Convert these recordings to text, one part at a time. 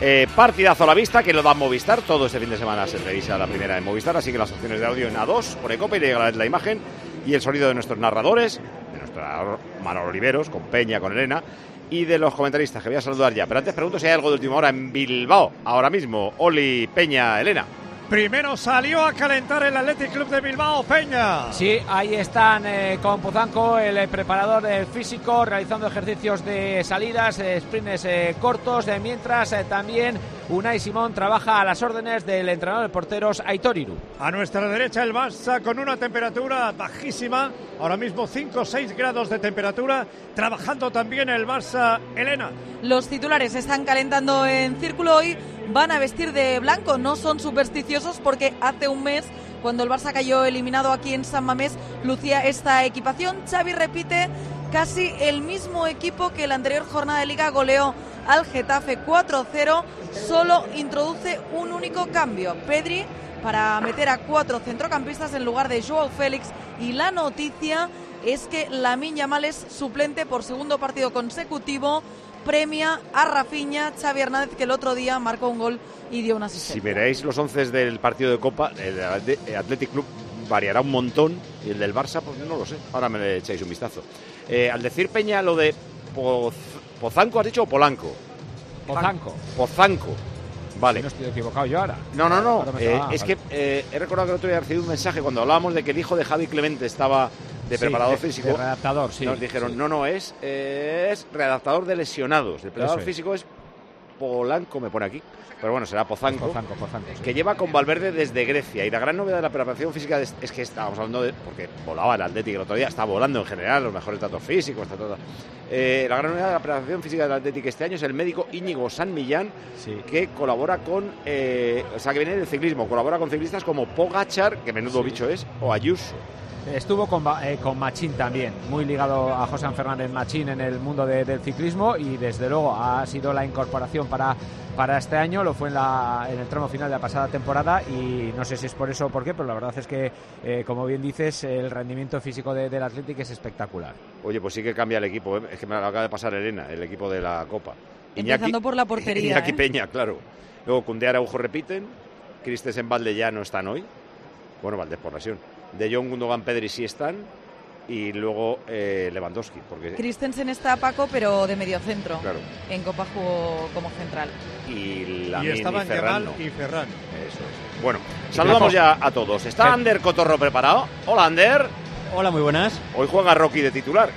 Eh, partidazo a la vista que lo da Movistar. Todo este fin de semana se revisa la primera en Movistar, así que las opciones de audio en A2 por Ecope y llega la, imagen y el sonido de nuestros narradores, de nuestra Manolo Oliveros, con Peña, con Elena y de los comentaristas que voy a saludar ya. Pero antes pregunto si hay algo de última hora en Bilbao, ahora mismo. Oli, Peña, Elena. Primero salió a calentar el Athletic Club de Bilbao, Peña. Sí, ahí están eh, con Pozanco, el eh, preparador eh, físico, realizando ejercicios de salidas, eh, sprints eh, cortos, eh, mientras eh, también Unai Simón trabaja a las órdenes del entrenador de porteros Aitor Iru. A nuestra derecha el Barça con una temperatura bajísima, ahora mismo 5 o 6 grados de temperatura, trabajando también el Barça Elena. Los titulares están calentando en círculo hoy, van a vestir de blanco, no son supersticiosos porque hace un mes, cuando el Barça cayó eliminado aquí en San Mamés, lucía esta equipación. Xavi repite casi el mismo equipo que la anterior jornada de liga. Goleó al Getafe 4-0, solo introduce un único cambio. Pedri para meter a cuatro centrocampistas en lugar de Joao Félix. Y la noticia es que Lamin Yamal es suplente por segundo partido consecutivo premia a Rafinha, Xavi Hernández, que el otro día marcó un gol y dio una Si asistencia. veréis los 11 del partido de Copa, el Athletic Club variará un montón y el del Barça, pues no lo sé. Ahora me le echáis un vistazo. Eh, al decir Peña lo de Poz- Pozanco, ¿has dicho o Polanco? Pozanco. Pozanco. Vale. No estoy equivocado yo ahora. No, no, no. Me Eh, es vale. que eh, he recordado que el otro día recibí un mensaje cuando hablábamos de que el hijo de Javi Clemente estaba de Sí, preparador de- físico. de redactador, sí, Nos dijeron, sí. no, no, es, es redactador de lesionados. El preparador es. físico es Polanco, me pone aquí. Pero bueno, será Pozanco. Pozanco, Pozanco, sí. Que lleva con Valverde desde Grecia. Y la gran novedad de la preparación física es, es que estábamos hablando de. Porque volaba el Atlético el otro día, está volando en general, los mejores datos físicos, está todo. Eh, la gran novedad de la preparación física del Atlético este año es el médico Íñigo San Millán, Sí. que colabora con. eh, o sea, que viene del ciclismo, colabora con ciclistas como Pogachar, que menudo bicho es, o Ayuso. Estuvo con, eh, con Machín también, muy ligado a José Fernández Machín en el mundo de- del ciclismo y desde luego ha sido la incorporación para, para este año, lo fue en, la, en el tramo final de la pasada temporada y no sé si es por eso o por qué, pero la verdad es que, eh, como bien dices, el rendimiento físico de- del Atlético es espectacular. Oye, pues sí que cambia el equipo, ¿eh? es que me lo acaba de pasar Elena, el equipo de la Copa. Empezando por la portería, Iñaki ¿eh? Peña, claro. Luego Cundé Araujo repiten, Christensen Valde ya no están hoy. Bueno, Valdés por lesión. De Jong, Gundogan, Pedri sí están. Y luego eh, Lewandowski, porque Christensen está Paco, pero de medio centro. Claro. En Copa jugó como central. y la y estaban Ferran Yamal no. y Ferran. Eso es. Bueno, saludamos ya a todos. ¿Está Ander Cotorro preparado? Hola, Ander. Hola, muy buenas. Hoy juega Rocky de titular.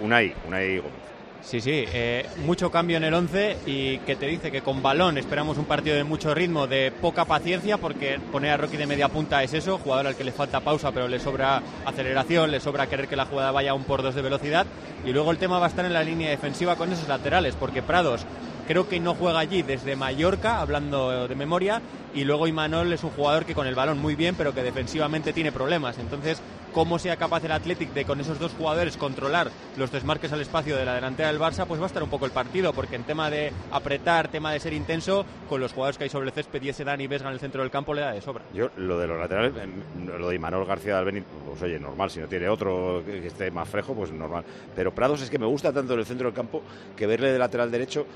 Unai, Unai Gómez. Sí, sí, eh, mucho cambio en el 11 y que te dice que con balón esperamos un partido de mucho ritmo, de poca paciencia, porque poner a Rocky de media punta es eso, jugador al que le falta pausa, pero le sobra aceleración, le sobra querer que la jugada vaya a un por dos de velocidad. Y luego el tema va a estar en la línea defensiva con esos laterales, porque Prados creo que no juega allí desde Mallorca, hablando de memoria, y luego Imanol es un jugador que con el balón muy bien, pero que defensivamente tiene problemas. Entonces, cómo sea capaz el Athletic de con esos dos jugadores controlar los desmarques al espacio de la delantera del Barça, pues va a estar un poco el partido, porque en tema de apretar, tema de ser intenso, con los jugadores que hay sobre el césped y ese Dani Vesga en el centro del campo le da de sobra. Yo, lo de los laterales, em, lo de Imanol García de Albeni, pues oye, normal, si no tiene otro que esté más frejo, pues normal. Pero Prados es que me gusta tanto en el centro del campo que verle de lateral derecho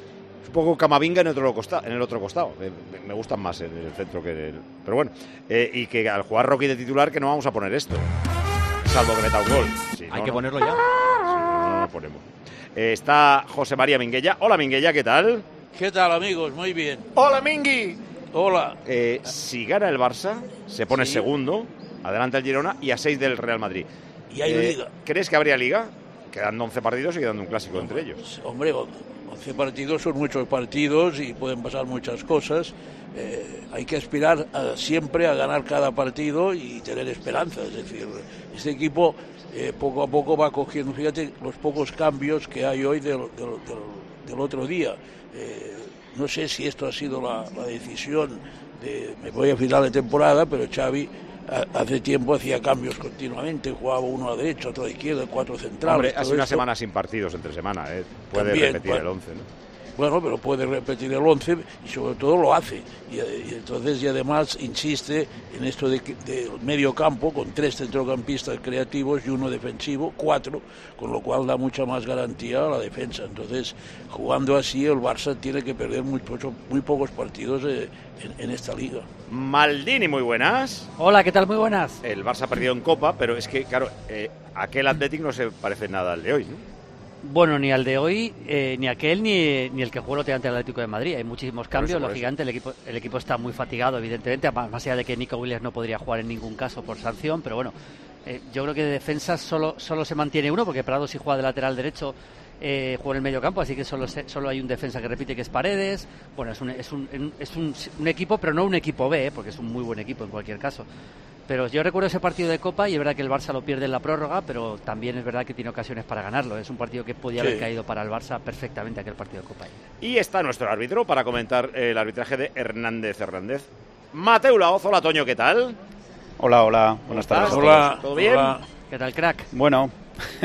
es un poco Camavinga en, otro costa- en el otro costado. Me, me- gustan más en el centro que en el... Pero bueno, eh, y que al jugar Rocky de titular que no vamos a poner esto. Salvo que meta un gol. Si Hay no, que no. ponerlo ya. Si no, no lo ponemos. Eh, está José María Minguella. Hola Minguella, ¿qué tal? ¿Qué tal, amigos? Muy bien. ¡Hola, Mingui! Hola. Eh, si gana el Barça, se pone Sí. segundo, adelante el Girona y a 6 del Real Madrid. Y hay Eh, liga. ¿Crees que habría liga? Quedando 11 partidos y quedando un clásico entre ellos. Pues, Hombre, 11 partidos son muchos partidos y pueden pasar muchas cosas. Eh, hay que aspirar a- siempre a ganar cada partido y tener esperanza. Es decir, este equipo eh, poco a poco va cogiendo, fíjate los pocos cambios que hay hoy del, del- del- del otro día. Eh, no sé si esto ha sido la, la decisión de me voy a final de temporada, pero Xavi hace tiempo hacía cambios continuamente, jugaba uno a derecha, otro a izquierda, cuatro centrales. Hombre, hace una esto. semana sin partidos entre semana, ¿eh? Puede También, repetir el 11, ¿no? Bueno, pero puede repetir el 11 y sobre todo lo hace. Y, y entonces, y además insiste en esto de medio campo con tres centrocampistas creativos y uno defensivo, cuatro, con lo cual da mucha más garantía a la defensa. Entonces, jugando así, el Barça tiene que perder muy, pocho- muy pocos partidos eh, en, en esta liga. Maldini, muy buenas. Hola, ¿qué tal? Muy buenas. El Barça ha perdido en Copa, pero es que, claro, eh, aquel Atlético no se parece nada al de hoy, ¿no? Bueno, ni al de hoy, eh, ni aquel, ni, ni el que jugó el otro ante el Atlético de Madrid. Hay muchísimos cambios, lógicamente. El equipo, el equipo está muy fatigado, evidentemente, más más allá de que Nico Williams no podría jugar en ningún caso por sanción, pero bueno, eh, yo creo que de defensa solo, solo se mantiene uno, porque Prado si juega de lateral derecho eh, juega en el medio campo, así que solo, se- solo hay un defensa que repite que es Paredes. Bueno, es un, es un, es un, un equipo, pero no un equipo B, eh, porque es un muy buen equipo en cualquier caso. Pero yo recuerdo ese partido de Copa y es verdad que el Barça lo pierde en la prórroga, pero también es verdad que tiene ocasiones para ganarlo. Es un partido que podía Sí. haber caído para el Barça perfectamente aquel partido de Copa. Y está nuestro árbitro para comentar el arbitraje de Hernández Hernández. Mateo Laoz, hola Toño, ¿qué tal? Hola, hola, buenas tardes. Hola, ¿Todo bien? hola. ¿Qué tal, crack? Bueno,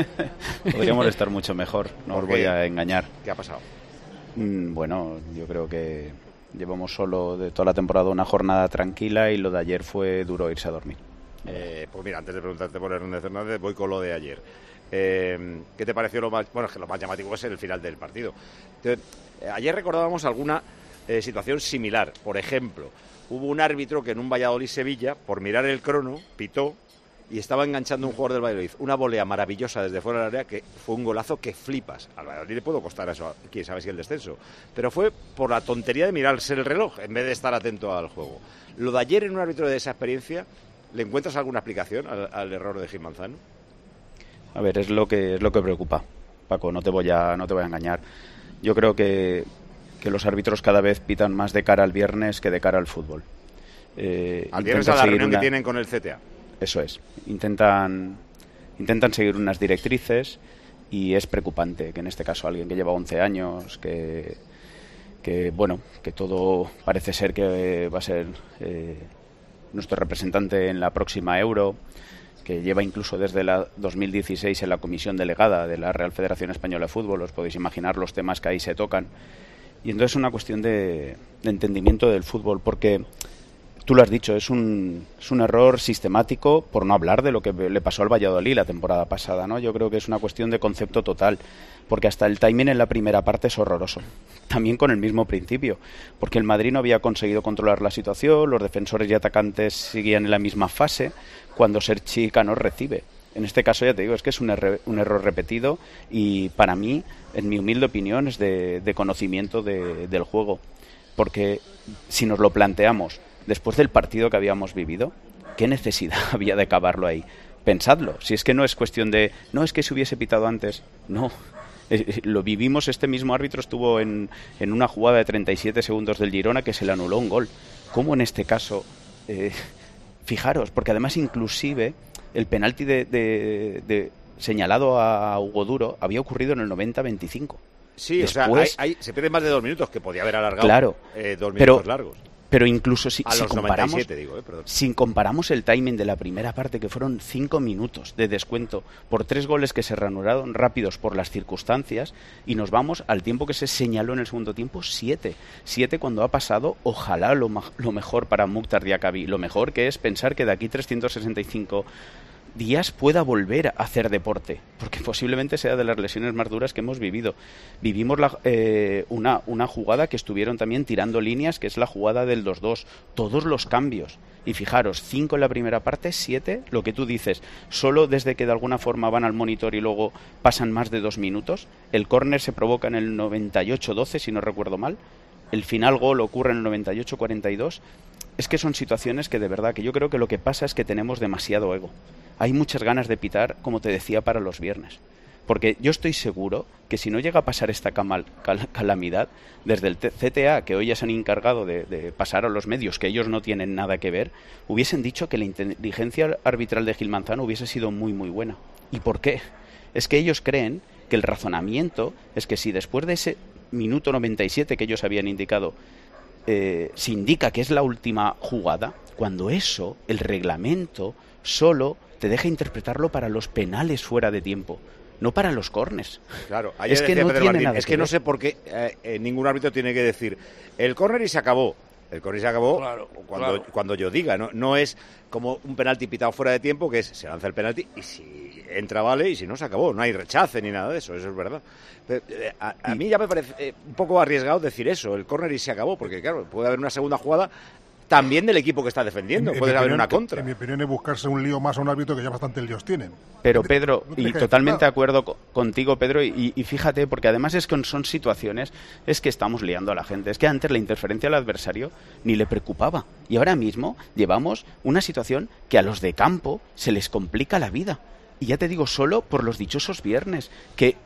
podríamos estar mucho mejor, no ¿Por os voy a engañar. ¿Qué ha pasado? Mm, Bueno, yo creo que llevamos solo de toda la temporada una jornada tranquila y lo de ayer fue duro irse a dormir. Eh, pues mira, antes de preguntarte por Hernández Hernández, voy con lo de ayer. Eh, ¿Qué te pareció lo más, bueno, es que lo más llamativo es el final del partido? Te- eh, ayer recordábamos alguna eh, situación similar. Por ejemplo, hubo un árbitro que en un Valladolid-Sevilla, por mirar el crono, pitó y estaba enganchando un jugador del Valladolid. Una volea maravillosa desde fuera del área que fue un golazo que flipas. Al Valladolid le puedo costar eso, quién sabe si el descenso. Pero fue por la tontería de mirarse el reloj en vez de estar atento al juego. Lo de ayer en un árbitro de esa experiencia, ¿le encuentras alguna explicación al, al error de Gil Manzano? A ver, es lo que es lo que preocupa, Paco, no te voy a no te voy a engañar. Yo creo que, que los árbitros cada vez pitan más de cara al viernes que de cara al fútbol. Eh, Al viernes a la reunión una- que tienen con el CTA. Eso es. Intentan, intentan seguir unas directrices y es preocupante que en este caso alguien que lleva 11 años, que, que bueno, que todo parece ser que va a ser eh, nuestro representante en la próxima Euro, que lleva incluso desde la 2016 en la comisión delegada de la Real Federación Española de Fútbol, os podéis imaginar los temas que ahí se tocan. Y entonces es una cuestión de, de entendimiento del fútbol, porque tú lo has dicho, es un, es un error sistemático, por no hablar de lo que le pasó al Valladolid la temporada pasada, ¿no? Yo creo que es una cuestión de concepto total, porque hasta el timing en la primera parte es horroroso. También con el mismo principio, porque el Madrid no había conseguido controlar la situación, los defensores y atacantes seguían en la misma fase, cuando Serchi Cano recibe. En este caso, ya te digo, es que es un, erre- un error repetido y para mí, en mi humilde opinión, es de, de conocimiento de- del juego. Porque si nos lo planteamos después del partido que habíamos vivido, ¿qué necesidad había de acabarlo ahí? Pensadlo, si es que no es cuestión de, no es que se hubiese pitado antes, no. Eh, eh, lo vivimos, este mismo árbitro estuvo en, en una jugada de 37 segundos del Girona que se le anuló un gol. ¿Cómo en este caso? eh, fijaros, porque además inclusive el penalti de, de- de- señalado a Hugo Duro había ocurrido en el 90-25. Sí, o sea, hay- se pierden más de dos minutos, que podía haber alargado Claro, eh, dos pero- minutos largos. Pero incluso si, si comparamos, 97, digo, eh, si comparamos el timing de la primera parte, que fueron cinco minutos de descuento por tres goles que se reanudaron rápidos por las circunstancias, y nos vamos al tiempo que se señaló en el segundo tiempo, siete. Siete cuando ha pasado, ojalá lo, lo mejor para Mukhtar Diakabi. Lo mejor que es pensar que de aquí 365 días pueda volver a hacer deporte, porque posiblemente sea de las lesiones más duras que hemos vivido. Vivimos la- eh, una, una jugada que estuvieron también tirando líneas, que es la jugada del 2-2, todos los cambios. Y fijaros, 5 en la primera parte, 7, lo que tú dices, solo desde que de alguna forma van al monitor y luego pasan más de dos minutos. El córner se provoca en el 98-12, si no recuerdo mal. El final gol ocurre en el 98-42 es que son situaciones que de verdad que yo creo que lo que pasa es que tenemos demasiado ego. Hay muchas ganas de pitar, como te decía, para los viernes. Porque yo estoy seguro que si no llega a pasar esta calamidad, desde el CTA, que hoy ya se han encargado de, de pasar a los medios, que ellos no tienen nada que ver, hubiesen dicho que la inteligencia arbitral de Gil Manzano hubiese sido muy, muy buena. ¿Y por qué? Es que ellos creen que el razonamiento es que si después de ese minuto 97 que ellos habían indicado eh, se indica que es la última jugada, cuando eso, el reglamento, solo te deja interpretarlo para los penales fuera de tiempo no para los cornes. Claro, es que no tiene nada es que, no sé por qué eh, ningún árbitro tiene que decir el córner y se acabó. El córner se acabó cuando, cuando yo diga, ¿no? No es como un penalti pitado fuera de tiempo, que es, se lanza el penalti y si entra vale y si no se acabó. No hay rechace ni nada de eso, eso es verdad. Eh, a, mí ya me parece eh, un poco arriesgado decir eso, el córner y se acabó, porque claro, puede haber una segunda jugada también del equipo que está defendiendo. Puede haber una contra. En mi opinión es buscarse un lío más a un árbitro que ya bastante líos tienen. Pero Pedro, y totalmente de acuerdo contigo, Pedro, y, fíjate, porque además es que son situaciones, es que estamos liando a la gente. Es que antes la interferencia del adversario ni le preocupaba. Y ahora mismo llevamos una situación que a los de campo se les complica la vida. Y ya te digo, solo por los dichosos viernes, que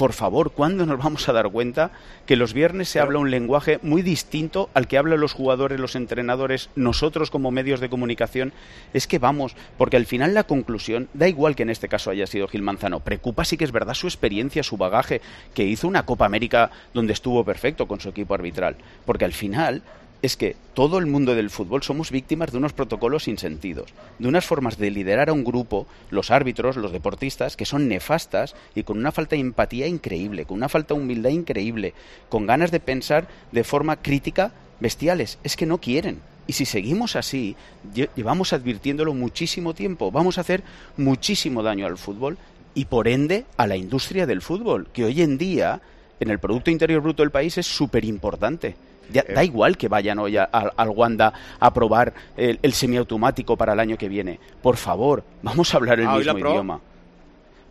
por favor, ¿cuándo nos vamos a dar cuenta que los viernes se habla un lenguaje muy distinto al que hablan los jugadores, los entrenadores, nosotros como medios de comunicación? Es que vamos, porque al final la conclusión, da igual que en este caso haya sido Gil Manzano, preocupa sí que es verdad su experiencia, su bagaje, que hizo una Copa América donde estuvo perfecto con su equipo arbitral, porque al final es que todo el mundo del fútbol somos víctimas de unos protocolos sin sentidos, de unas formas de liderar a un grupo, los árbitros, los deportistas, que son nefastas y con una falta de empatía increíble, con una falta de humildad increíble, con ganas de pensar de forma crítica bestiales. Es que no quieren. Y si seguimos así, llevamos advirtiéndolo muchísimo tiempo, vamos a hacer muchísimo daño al fútbol y por ende a la industria del fútbol, que hoy en día en el Producto Interior Bruto del país es súper importante da eh. igual que vayan hoy al Wanda a probar el, semiautomático para el año que viene. Por favor, vamos a hablar el ah, mismo idioma.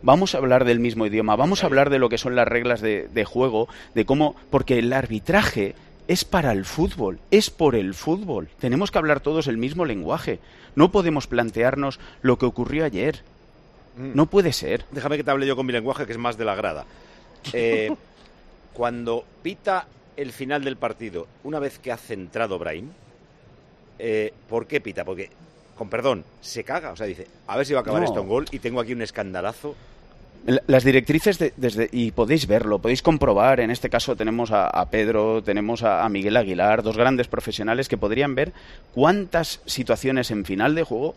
Vamos a hablar del mismo idioma, vamos a hablar de lo que son las reglas de, de juego, de cómo, porque el arbitraje es para el fútbol, es por el fútbol. Tenemos que hablar todos el mismo lenguaje. No podemos plantearnos lo que ocurrió ayer. Mm. No puede ser. Déjame que te hable yo con mi lenguaje, que es más de la grada. Eh, cuando pita el final del partido, una vez que ha centrado Brahim, eh, ¿por qué pita? Porque, con perdón, se caga. O sea, dice, a ver si va a acabar esto en gol y tengo aquí un escandalazo. Las directrices, desde, y podéis verlo, podéis comprobar, en este caso tenemos a, Pedro, tenemos a, Miguel Aguilar, dos grandes profesionales que podrían ver cuántas situaciones en final de juego,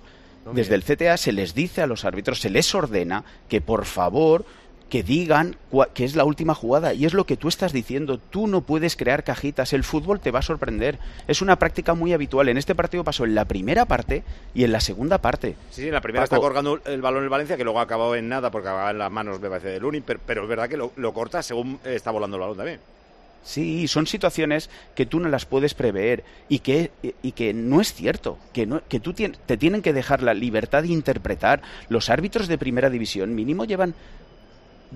desde el CTA se les dice a los árbitros, se les ordena que por favor que digan que es la última jugada. Y es lo que tú estás diciendo. Tú no puedes crear cajitas. El fútbol te va a sorprender. Es una práctica muy habitual. En este partido pasó en la primera parte y en la segunda parte. Sí, sí en la primera está colgando el balón el Valencia, que luego ha acabado en nada porque acababa en las manos, me parece, de Lunin. Pero, es verdad que lo, corta según está volando el balón también. Sí, son situaciones que tú no las puedes prever y que, y que no es cierto, que, no, que tú te tienen que dejar la libertad de interpretar. Los árbitros de primera división mínimo llevan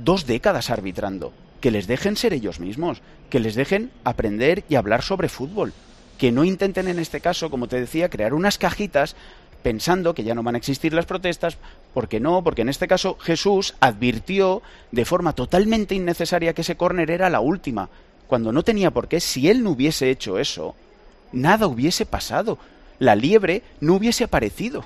dos décadas arbitrando. Que les dejen ser ellos mismos, que les dejen aprender y hablar sobre fútbol. Que no intenten en este caso, como te decía, crear unas cajitas pensando que ya no van a existir las protestas, porque no, porque en este caso Jesús advirtió de forma totalmente innecesaria que ese córner era la última, cuando no tenía por qué, si él no hubiese hecho eso, nada hubiese pasado, la liebre no hubiese aparecido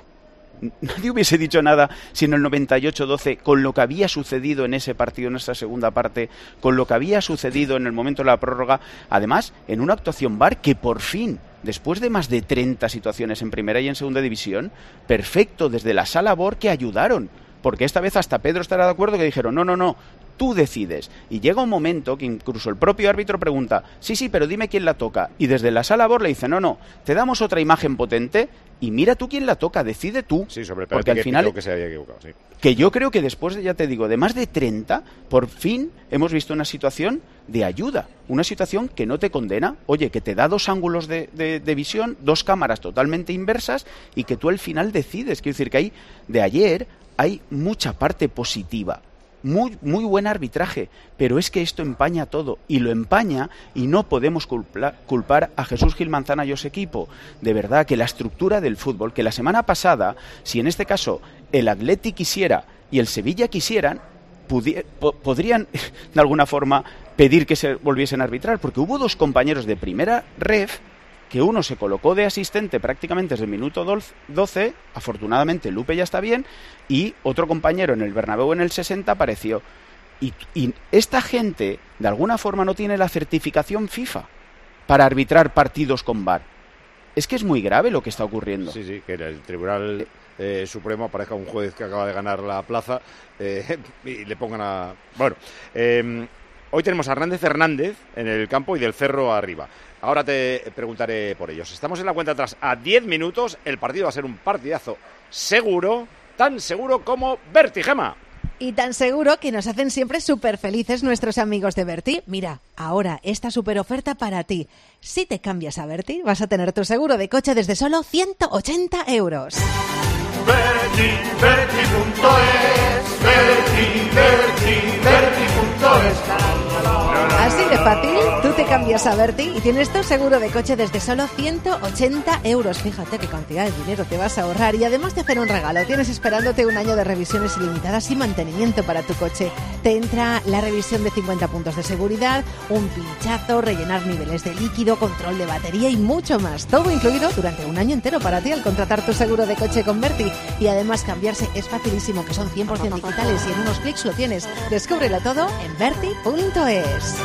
nadie hubiese dicho nada si en el 98-12, con lo que había sucedido en ese partido, en esa segunda parte, con lo que había sucedido en el momento de la prórroga, además, en una actuación bar que por fin después de más de 30 situaciones en primera y en segunda división, perfecto desde la sala BOR que ayudaron. Porque esta vez hasta Pedro estará de acuerdo que dijeron, no, no, no, tú decides. Y llega un momento que incluso el propio árbitro pregunta, sí, sí, pero dime quién la toca. Y desde la sala BOR le dice, no, no, te damos otra imagen potente y mira tú quién la toca, decide tú. Sí, sobre porque al final que se había equivocado, sí. Que yo creo que después, de, ya te digo, de más de 30, por fin hemos visto una situación de ayuda, una situación que no te condena, oye, que te da dos ángulos de, de visión, dos cámaras totalmente inversas y que tú al final decides. Quiero decir que hay, de ayer, hay mucha parte positiva muy, muy buen arbitraje, pero es que esto empaña todo y lo empaña y no podemos culpar a Jesús Gil Manzana y a su equipo. De verdad que la estructura del fútbol, que la semana pasada, si en este caso el Atleti quisiera y el Sevilla quisieran, podrían de alguna forma pedir que se volviesen a arbitrar, porque hubo dos compañeros de primera ref que uno se colocó de asistente prácticamente desde el minuto 12, afortunadamente Lupe ya está bien, y otro compañero en el Bernabéu en el 60 apareció. Y, esta gente, de alguna forma, no tiene la certificación FIFA para arbitrar partidos con VAR. Es que es muy grave lo que está ocurriendo. Sí, sí, que en el Tribunal eh, Supremo aparezca un juez que acaba de ganar la plaza eh, y le pongan a... Bueno, eh, hoy tenemos a Hernández Hernández en el campo y del Cerro arriba. Ahora te preguntaré por ellos. Estamos en la cuenta atrás a 10 minutos. El partido va a ser un partidazo seguro, tan seguro como Vertigema. Y tan seguro que nos hacen siempre súper felices nuestros amigos de Berti. Mira, ahora esta súper oferta para ti. Si te cambias a Berti, vas a tener tu seguro de coche desde solo 180 euros. Berti, Berti.es, Berti, Berti, Así de fácil, tú te cambias a Berti y tienes tu seguro de coche desde solo 180 euros. Fíjate qué cantidad de dinero te vas a ahorrar y además de hacer un regalo, tienes esperándote un año de revisiones ilimitadas y mantenimiento para tu coche. Te entra la revisión de 50 puntos de seguridad, un pinchazo, rellenar niveles de líquido, control de batería y mucho más. Todo incluido durante un año entero para ti al contratar tu seguro de coche con Berti. Y además cambiarse es facilísimo, que son 100% digitales y en unos clics lo tienes. Descúbrelo todo en berti.es.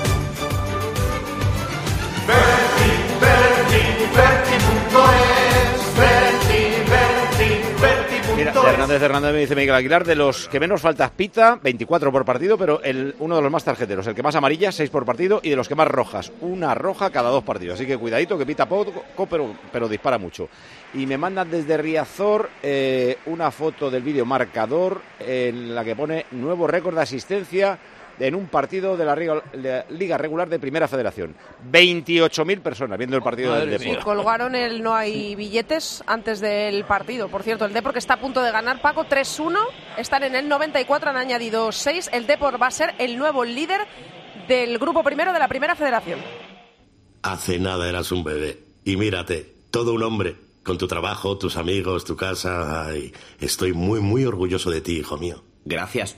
Berti, Berti, Berti.es, Berti, Berti, Berti.es. Mira, de Hernández Hernández me dice Miguel Aguilar, de los que menos faltas pita, 24 por partido, pero el, uno de los más tarjeteros, el que más amarillas, 6 por partido, y de los que más rojas, una roja cada dos partidos. Así que cuidadito, que pita poco, pero, pero dispara mucho. Y me mandan desde Riazor eh, una foto del vídeo marcador en la que pone nuevo récord de asistencia en un partido de la Riga- la Liga Regular de Primera Federación. 28.000 personas viendo el partido del Y Depor. colgaron el no hay billetes antes del partido. Por cierto, el Depor que está a punto de ganar, Paco 3-1. Están en el 94, han añadido 6. El Depor va a ser el nuevo líder del grupo primero de la Primera Federación. Hace nada eras un bebé. Y mírate, todo un hombre. Con tu trabajo, tus amigos, tu casa. Ay, estoy muy, muy orgulloso de ti, hijo mío. Gracias.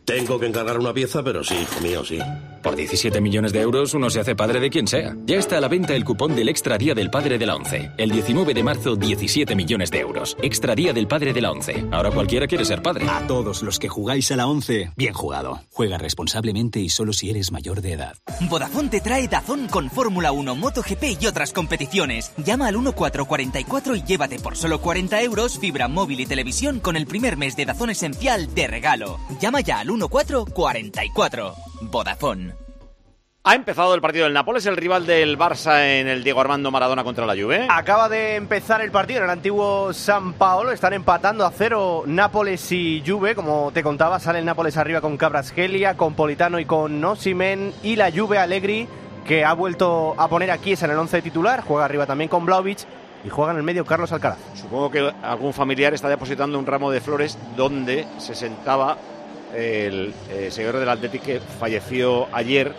Tengo que encargar una pieza, pero sí, hijo mío, sí. Por 17 millones de euros uno se hace padre de quien sea. Ya está a la venta el cupón del Extra Día del Padre de la ONCE. El 19 de marzo, 17 millones de euros. Extra Día del Padre de la ONCE. Ahora cualquiera quiere ser padre. A todos los que jugáis a la 11, bien jugado. Juega responsablemente y solo si eres mayor de edad. Vodafone te trae Dazón con Fórmula 1, MotoGP y otras competiciones. Llama al 1444 y llévate por solo 40 euros fibra móvil y televisión con el primer mes de Dazón Esencial de regalo. Llama ya al 1444. Vodafone. Ha empezado el partido del Nápoles, el rival del Barça en el Diego Armando Maradona contra la Juve. Acaba de empezar el partido en el antiguo San Paolo. Están empatando a cero Nápoles y Juve. Como te contaba, sale el Nápoles arriba con Cabrasgelia, con Politano y con Nosimen. Y la Juve Allegri, que ha vuelto a poner aquí es en el 11 titular. Juega arriba también con Vlaovic. Y juega en el medio Carlos Alcaraz. Supongo que algún familiar está depositando un ramo de flores donde se sentaba el eh, seguidor del Atlético que falleció ayer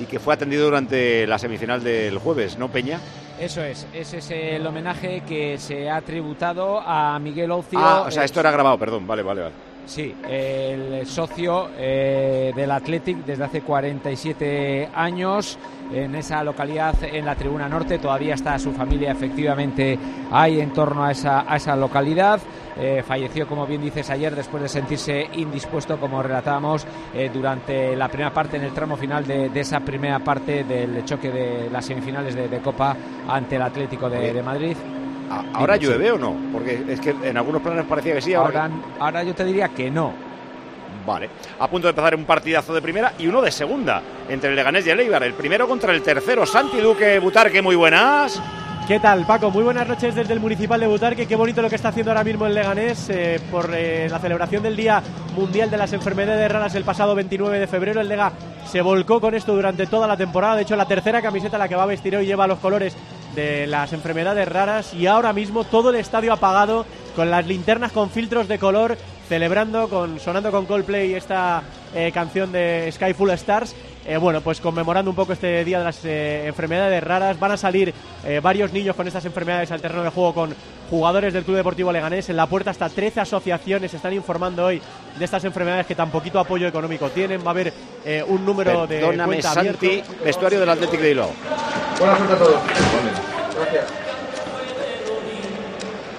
y que fue atendido durante la semifinal del jueves, ¿no, Peña? Eso es, ese es el homenaje que se ha tributado a Miguel Ocio. Ah, o sea, esto era grabado, perdón, vale, vale, vale. Sí, el socio eh, del Athletic desde hace 47 años en esa localidad, en la Tribuna Norte. Todavía está su familia efectivamente ahí en torno a esa, a esa localidad. Eh, falleció, como bien dices, ayer después de sentirse indispuesto, como relatábamos, eh, durante la primera parte, en el tramo final de, de esa primera parte del choque de las semifinales de, de Copa ante el Atlético de, de Madrid. ¿Ahora Dime, sí. llueve o no? Porque es que en algunos planes parecía que sí. Ahora, Ahora, ahora yo te diría que no. Vale. A punto de empezar un partidazo de primera y uno de segunda entre el Leganés y el Eibar. El primero contra el tercero. Santi Duque Butarque, muy buenas. ¿Qué tal, Paco? Muy buenas noches desde el Municipal de Butarque. Qué bonito lo que está haciendo ahora mismo el Leganés eh, por eh, la celebración del Día Mundial de las Enfermedades Raras el pasado 29 de febrero. El Lega se volcó con esto durante toda la temporada. De hecho, la tercera camiseta la que va a vestir hoy lleva los colores de las enfermedades raras y ahora mismo todo el estadio apagado con las linternas con filtros de color celebrando con sonando con Coldplay esta eh, canción de Sky Full Stars eh, bueno, pues conmemorando un poco este día de las eh, enfermedades raras. Van a salir eh, varios niños con estas enfermedades al terreno de juego con jugadores del Club Deportivo Leganés. En la puerta hasta 13 asociaciones están informando hoy de estas enfermedades que tan poquito apoyo económico tienen. Va a haber eh, un número de cuenta Santi, abierto. vestuario del Atlético de Bilbao. Buenas suerte a todos. Gracias.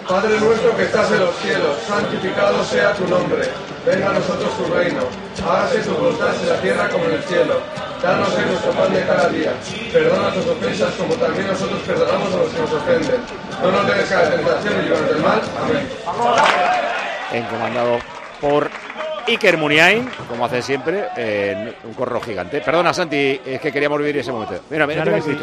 Padre nuestro que estás en los cielos, santificado sea tu nombre. Venga a nosotros tu reino. Hágase tu voluntad en la tierra como en el cielo. Danos hoy nuestro pan de cada día. Perdona tus ofensas como también nosotros perdonamos a los que nos ofenden. No nos dejes caer en tentación y líbranos del mal. Amén. Encomandado por Iker Muniain, como hace siempre, un corro gigante. Perdona, Santi, es que queríamos vivir ese momento. Mira, mira, Claro mira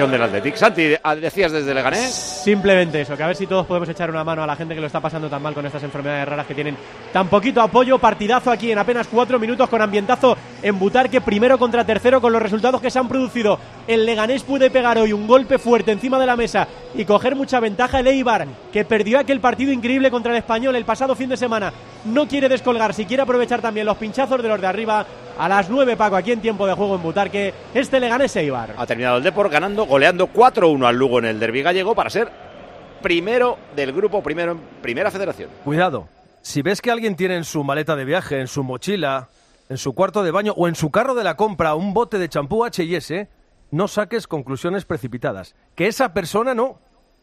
Tradición del Athletic. Santi, ah, decías desde Leganés. Simplemente eso, que a ver si todos podemos echar una mano a la gente que lo está pasando tan mal con estas enfermedades raras que tienen tan poquito apoyo. Partidazo aquí en apenas cuatro minutos con ambientazo en Butarque, primero contra tercero con los resultados que se han producido. El Leganés puede pegar hoy un golpe fuerte encima de la mesa y coger mucha ventaja. El Eibar, que perdió aquel partido increíble contra el Español el pasado fin de semana, no quiere descolgar, si quiere aprovechar también los pinchazos de los de arriba. A las 9, Paco, aquí en tiempo de juego en Butarque, este Leganés Eibar. Ha terminado el Depor ganando, goleando 4-1 al Lugo en el derbi gallego para ser primero del grupo, primero en primera federación. Cuidado, si ves que alguien tiene en su maleta de viaje, en su mochila, en su cuarto de baño o en su carro de la compra un bote de champú H&S, no saques conclusiones precipitadas. Que esa persona no,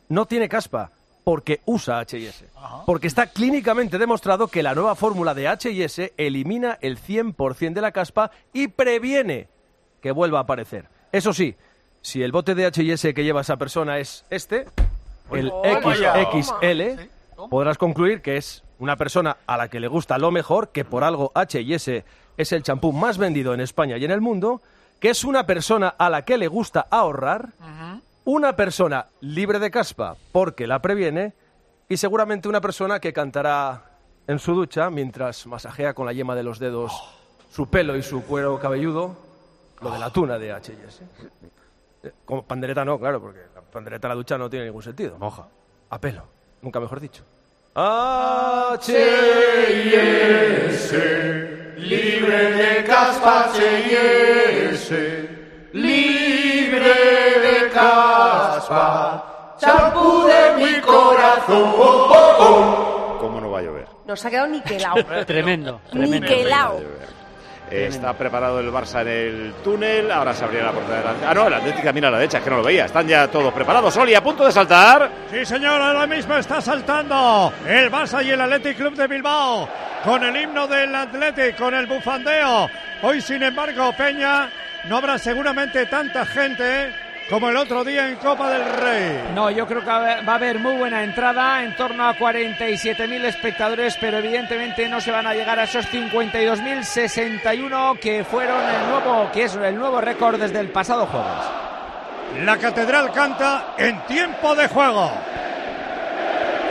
no tiene caspa porque usa H&S. Porque está clínicamente demostrado que la nueva fórmula de H&S elimina el 100% de la caspa y previene que vuelva a aparecer. Eso sí, si el bote de H&S que lleva esa persona es este, el XXL, podrás concluir que es una persona a la que le gusta lo mejor, que por algo H&S es el champú más vendido en España y en el mundo, que es una persona a la que le gusta ahorrar, una persona libre de caspa porque la previene y seguramente una persona que cantará en su ducha mientras masajea con la yema de los dedos su pelo y su cuero cabelludo, lo de la tuna de H&S. Eh, Como pandereta no, claro, porque la pandereta en la ducha no tiene ningún sentido. Moja. A pelo. Nunca mejor dicho. H&S, libre de caspa H&S, libre de caspa, champú de mi corazón. ¿Cómo no va a llover? Nos ha quedado niquelado. Tremendo, tremendo. Niquelado. Eh, Está preparado el Barça en el túnel. Ahora se abrirá la puerta de delante. Ah, no, el Atlético mira a la derecha, es que no lo veía. Están ya todos preparados. Oli a punto de saltar. Sí, señor, ahora mismo está saltando el Barça y el Athletic Club de Bilbao con el himno del Athletic, con el bufandeo. Hoy, sin embargo, Peña, no habrá seguramente tanta gente como el otro día en Copa del Rey. No, yo creo que va a haber- muy buena entrada, en torno a 47.000 espectadores, pero evidentemente no se van a llegar a esos 52.061 que fueron el nuevo, que es el nuevo récord desde el pasado jueves. La catedral canta en tiempo de juego.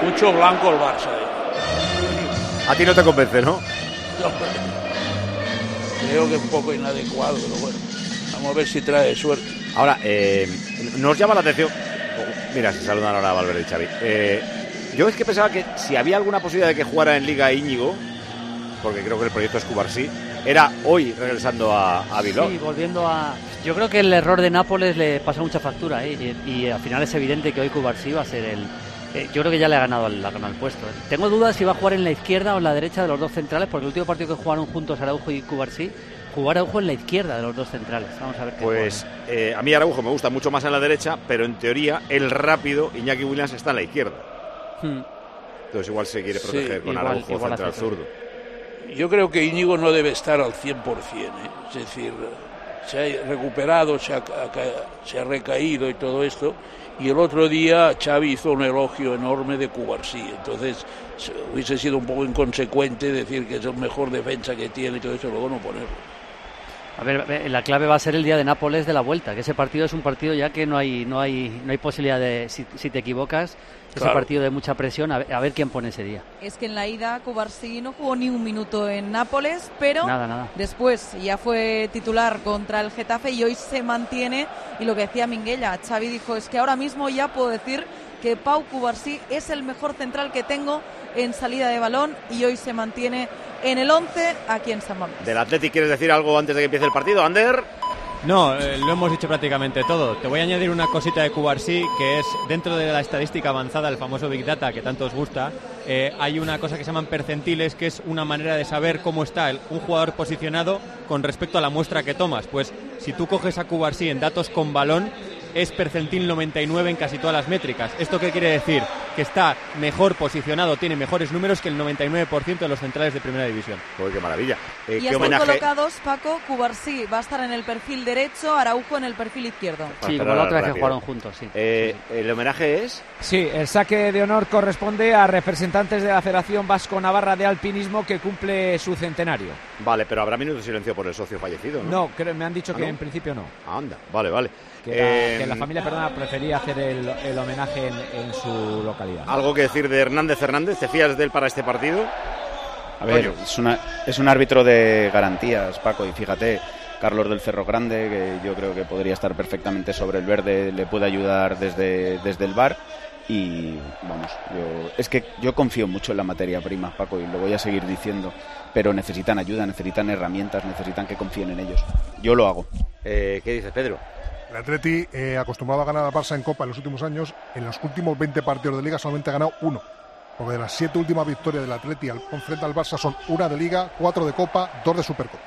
Mucho blanco el Barça. eh. A ti no te convence, ¿no? No, Creo que es un poco inadecuado, pero bueno. Vamos a ver si trae suerte. Ahora, eh, nos llama la atención. Mira, se saludan ahora Valverde y Xavi. Eh, yo es que pensaba que si había alguna posibilidad de que jugara en Liga Íñigo, porque creo que el proyecto es Cubarsí, era hoy regresando a, a Bilbao. Sí, volviendo a. Yo creo que el error de Nápoles le pasa mucha factura ¿eh? y, al final es evidente que hoy Cubarsí va a ser el. eh, yo creo que ya le ha ganado el, el puesto. Tengo dudas si va a jugar en la izquierda o en la derecha de los dos centrales, porque el último partido que jugaron juntos Araujo y Cubarsí, jugar Araujo en la izquierda de los dos centrales. Vamos a ver qué Pues eh, a mí Araujo me gusta mucho más en la derecha, pero en teoría el rápido Iñaki Williams está en la izquierda. Hmm. Entonces igual se quiere Sí, proteger con igual- Araujo igual central zurdo. Yo creo que Íñigo no debe estar al 100%, ¿eh? es decir, se ha recuperado, se ha, ca- se ha recaído y todo esto, y el otro día Xavi hizo un elogio enorme de Cubarsí, entonces se- hubiese sido un poco inconsecuente decir que es el mejor defensa que tiene y todo eso, luego no ponerlo. A ver, la clave va a ser el día de Nápoles de la vuelta, que ese partido es un partido ya que no hay no hay no hay posibilidad de si, si te equivocas, ese Claro. partido de mucha presión, a ver, a ver quién pone ese día. Es que en la ida Cubarsí no jugó ni un minuto en Nápoles, pero Nada, nada. después ya fue titular contra el Getafe y hoy se mantiene. Y lo que decía Minguella, Xavi dijo, es que ahora mismo ya puedo decir que Pau Cubarsí es el mejor central que tengo en salida de balón y hoy se mantiene en el 11 aquí en San Mamés. ¿Del Athletic quieres decir algo antes de que empiece el partido, Ander? No, eh, lo hemos dicho prácticamente todo. Te voy a añadir una cosita de Cubarsí, que es dentro de la estadística avanzada, el famoso Big Data, que tanto os gusta, eh, hay una cosa que se llaman percentiles, que es una manera de saber cómo está el- un jugador posicionado con respecto a la muestra que tomas. Pues si tú coges a Cubarsí en datos con balón, es percentil 99 en casi todas las métricas. ¿Esto qué quiere decir? que está mejor posicionado, tiene mejores números que el 99% de los centrales de primera división. Joder, qué maravilla. Eh, y ¿Qué están homenaje? colocados, Paco, Cubarsí va a estar en el perfil derecho, Araujo en el perfil izquierdo. Sí, como la otra vez que jugaron juntos, sí. Eh, ¿El homenaje es? Sí, el saque de honor corresponde a representantes de la Federación Vasco-Navarra de Alpinismo que cumple su centenario. Vale, pero habrá minuto de silencio por el socio fallecido, ¿no? No, creo, me han dicho ¿Ah, que no? en principio no. Anda, vale, vale. Que, la, Eh, que la familia perdona prefería hacer el, el homenaje en, en su localidad. ¿Algo que decir de Hernández Hernández? ¿Te fías de él para este partido? A ver, es, una- es un árbitro de garantías, Paco, y fíjate, Carlos del Cerro Grande, que yo creo que podría estar perfectamente sobre el verde, le puede ayudar desde, desde el bar. Y vamos, yo, es que yo confío mucho en la materia prima, Paco, y lo voy a seguir diciendo, pero necesitan ayuda, necesitan herramientas, necesitan que confíen en ellos. Yo lo hago. Eh, ¿Qué dices, Pedro? El Atleti, eh, acostumbrado a ganar al Barça en Copa en los últimos años, en los últimos 20 partidos de Liga solamente ha ganado uno. Porque de las siete últimas victorias del Atleti al, frente al Barça son una de Liga, cuatro de Copa, dos de Supercopa.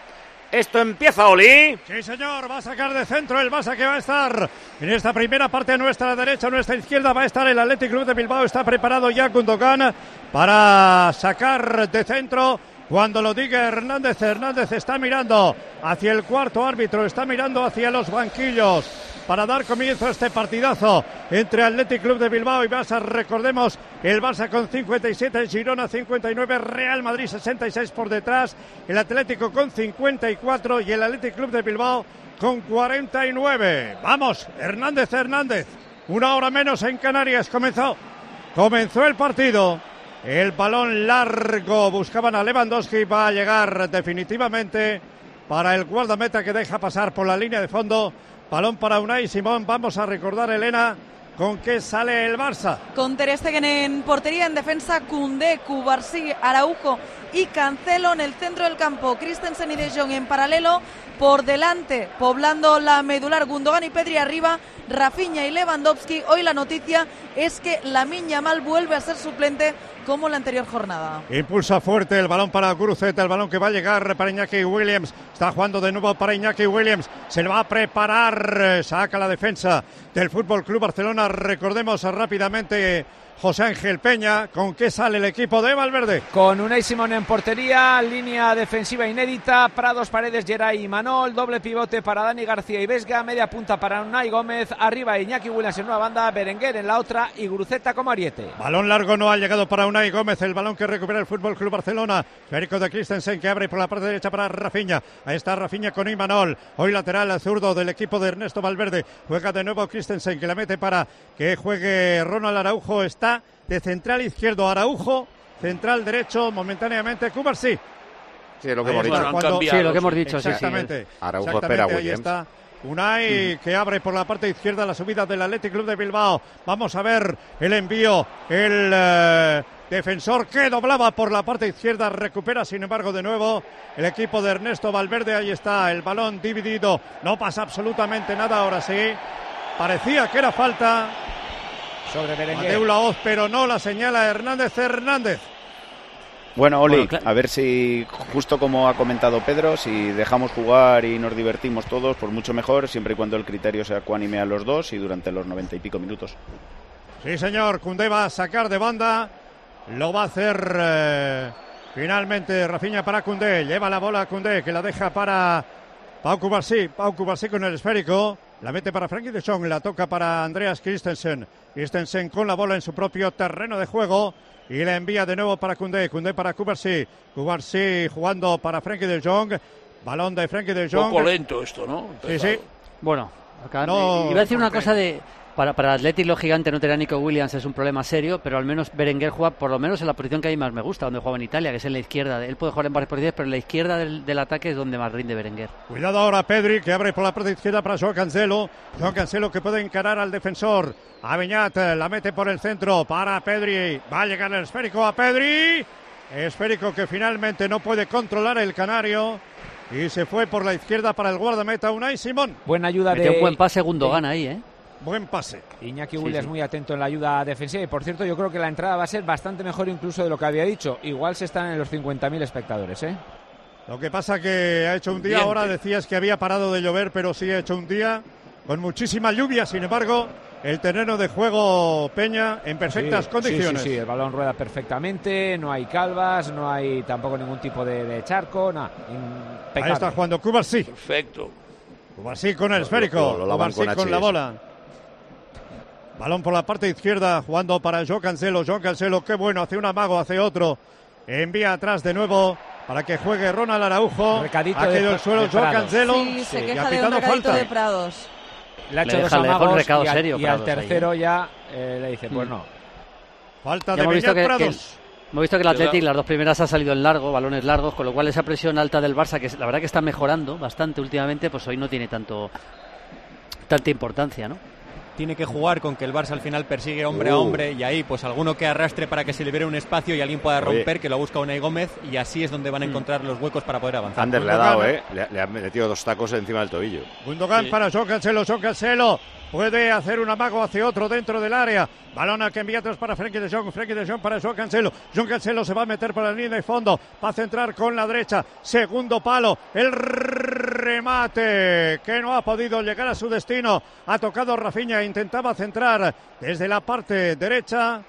Esto empieza, Oli. Sí, señor, va a sacar de centro el Barça que va a estar en esta primera parte nuestra derecha, nuestra izquierda va a estar el Athletic Club de Bilbao. Está preparado ya Gundogan para sacar de centro. Cuando lo diga Hernández, Hernández está mirando hacia el cuarto árbitro, está mirando hacia los banquillos para dar comienzo a este partidazo entre Athletic Club de Bilbao y Barça. Recordemos, el Barça con 57, Girona 59, Real Madrid 66 por detrás, el Atlético con 54 y el Athletic Club de Bilbao con 49. Vamos, Hernández Hernández, una hora menos en Canarias comenzó. Comenzó el partido. El balón largo buscaban a Lewandowski. Va a llegar definitivamente para el guardameta que deja pasar por la línea de fondo. Balón para Unai Simón. Vamos a recordar, Elena, con qué sale el Barça. Con Ter Stegen en portería, en defensa, Cundé, Cubarsí, Araujo y Cancelo en el centro del campo. Christensen y De Jong en paralelo. Por delante, poblando la medular, Gundogan y Pedri arriba, Rafinha y Lewandowski. Hoy la noticia es que la Mal vuelve a ser suplente como la anterior jornada. Impulsa fuerte el balón para Guruceta, el balón que va a llegar para Iñaki Williams. Está jugando de nuevo para Iñaki Williams. Se lo va a preparar. Saca la defensa del Fútbol Club Barcelona. Recordemos rápidamente José Ángel Peña. ¿Con qué sale el equipo de Valverde? Con Unai Simón en portería, línea defensiva inédita, Prados, Paredes, Geray y Manol, doble pivote para Dani García y Vesga, media punta para Unai Gómez, arriba Iñaki Williams en una banda, Berenguer en la otra y Guruceta como ariete. Balón largo no ha llegado para Unai Gómez, el balón que recupera el Fútbol Club Barcelona. Federico de Christensen que abre por la parte derecha para Rafinha. Ahí está Rafinha con Imanol. Hoy lateral al zurdo del equipo de Ernesto Valverde. Juega de nuevo Christensen que la mete para que juegue Ronald Araujo. Está de central izquierdo Araujo, central derecho momentáneamente Cubarsí. Sí, lo que hemos dicho. cuando- Sí, lo que hemos dicho, sí, sí. Exactamente. Araujo Exactamente, espera ahí Williams. está. Unai que abre por la parte izquierda la subida del Athletic Club de Bilbao. Vamos a ver el envío. El eh, defensor que doblaba por la parte izquierda recupera, sin embargo, de nuevo el equipo de Ernesto Valverde. Ahí está el balón dividido. No pasa absolutamente nada ahora sí. Parecía que era falta. Sobre Berenguer. Mateu Laoz, pero no la señala Hernández Hernández. Bueno, Oli, Bueno, a ver si, justo como ha comentado Pedro, si dejamos jugar y nos divertimos todos, pues mucho mejor, siempre y cuando el criterio sea cuánime a los dos y durante los noventa y pico minutos. Sí, señor. Cundé va a sacar de banda. Lo va a hacer eh, finalmente Rafinha para Cundé. Lleva la bola a Cundé, que la deja para Pau Cubarsí. Pau Cubarsí con el esférico. La mete para Frankie de Jong. La toca para Andreas Christensen. Christensen con la bola en su propio terreno de juego. Y la envía de nuevo para Cundé. Cundé para Cubarsí. Cubarsí jugando para Frankie de Jong. Balón de Frankie de Jong. Poco lento esto, ¿no? Sí, sí. Bueno, acá- No, iba a decir una cosa de. Para, para Athletic lo gigante no tener a Nico Williams es un problema serio, pero al menos Berenguer juega por lo menos en la posición que a mí más me gusta, donde juega en Italia, que es en la izquierda. Él puede jugar en varias posiciones, pero en la izquierda del, del ataque es donde más rinde Berenguer. Cuidado ahora Pedri que abre por la parte izquierda para Joao Cancelo. Joao Cancelo que puede encarar al defensor. A Beñat eh, la mete por el centro para Pedri. Va a llegar el esférico a Pedri. Esférico que finalmente no puede controlar el canario. Y se fue por la izquierda para el guardameta Unai Simón. Buena ayuda Metió de un buen pase Gundogan ahí, ¿eh? Buen pase. Iñaki Sí, Williams sí. muy atento en la ayuda defensiva y por cierto yo creo que la entrada va a ser bastante mejor incluso de lo que había dicho. Igual se están en los 50.000 espectadores, ¿eh? Lo que pasa que ha hecho un día, Diente. ahora decías que había parado de llover, pero sí ha hecho un día con muchísima lluvia, sin embargo, el terreno de juego Peña en perfectas Sí, condiciones. Sí, sí, sí, el balón rueda perfectamente, no hay calvas, no hay tampoco ningún tipo de, de charco, nada. Ahí está jugando Cubarsí. Perfecto. Cubarsí con el esférico. lo- lo lavan Cubarsí con con la bola. Balón por la parte izquierda, jugando para Joe Cancelo. Joe Cancelo, qué bueno, hace un amago, hace otro. Envía atrás de nuevo para que juegue Ronald Araujo. Recadito ha el suelo Joe. Cancelo. Sí, se queja de un falta. de Prados. Le ha Le hecho dos deja- le amagos recado y al, serio y al ahí, tercero ya eh, le dice, pues Mm. no. Falta Ya de visto que- que Prados. Hemos visto que el. Athletic las dos primeras ha salido en largo, balones largos, con lo cual esa presión alta del Barça, que la verdad que está mejorando bastante últimamente, pues hoy no tiene tanto tanta importancia, ¿no? Tiene que jugar con que el Barça al final persigue hombre a Uh. hombre y ahí pues alguno que arrastre para que se libere un espacio y alguien pueda Oye. romper, que lo busca Unai Gómez y así es donde van a encontrar los huecos para poder avanzar. Ander le ha dado, ¿eh? Le, le ha metido dos tacos encima del tobillo. Gundogan Sí. para Joe Cancelo puede hacer un amago hacia otro dentro del área. Balón al que envía atrás para Frenkie de Jong, Frenkie de Jong para Cancelo. Joe Cancelo se va a meter por la línea de fondo, va a centrar con la derecha. Segundo palo, el remate que no ha podido llegar a su destino. Ha tocado Rafinha, intentaba centrar desde la parte derecha.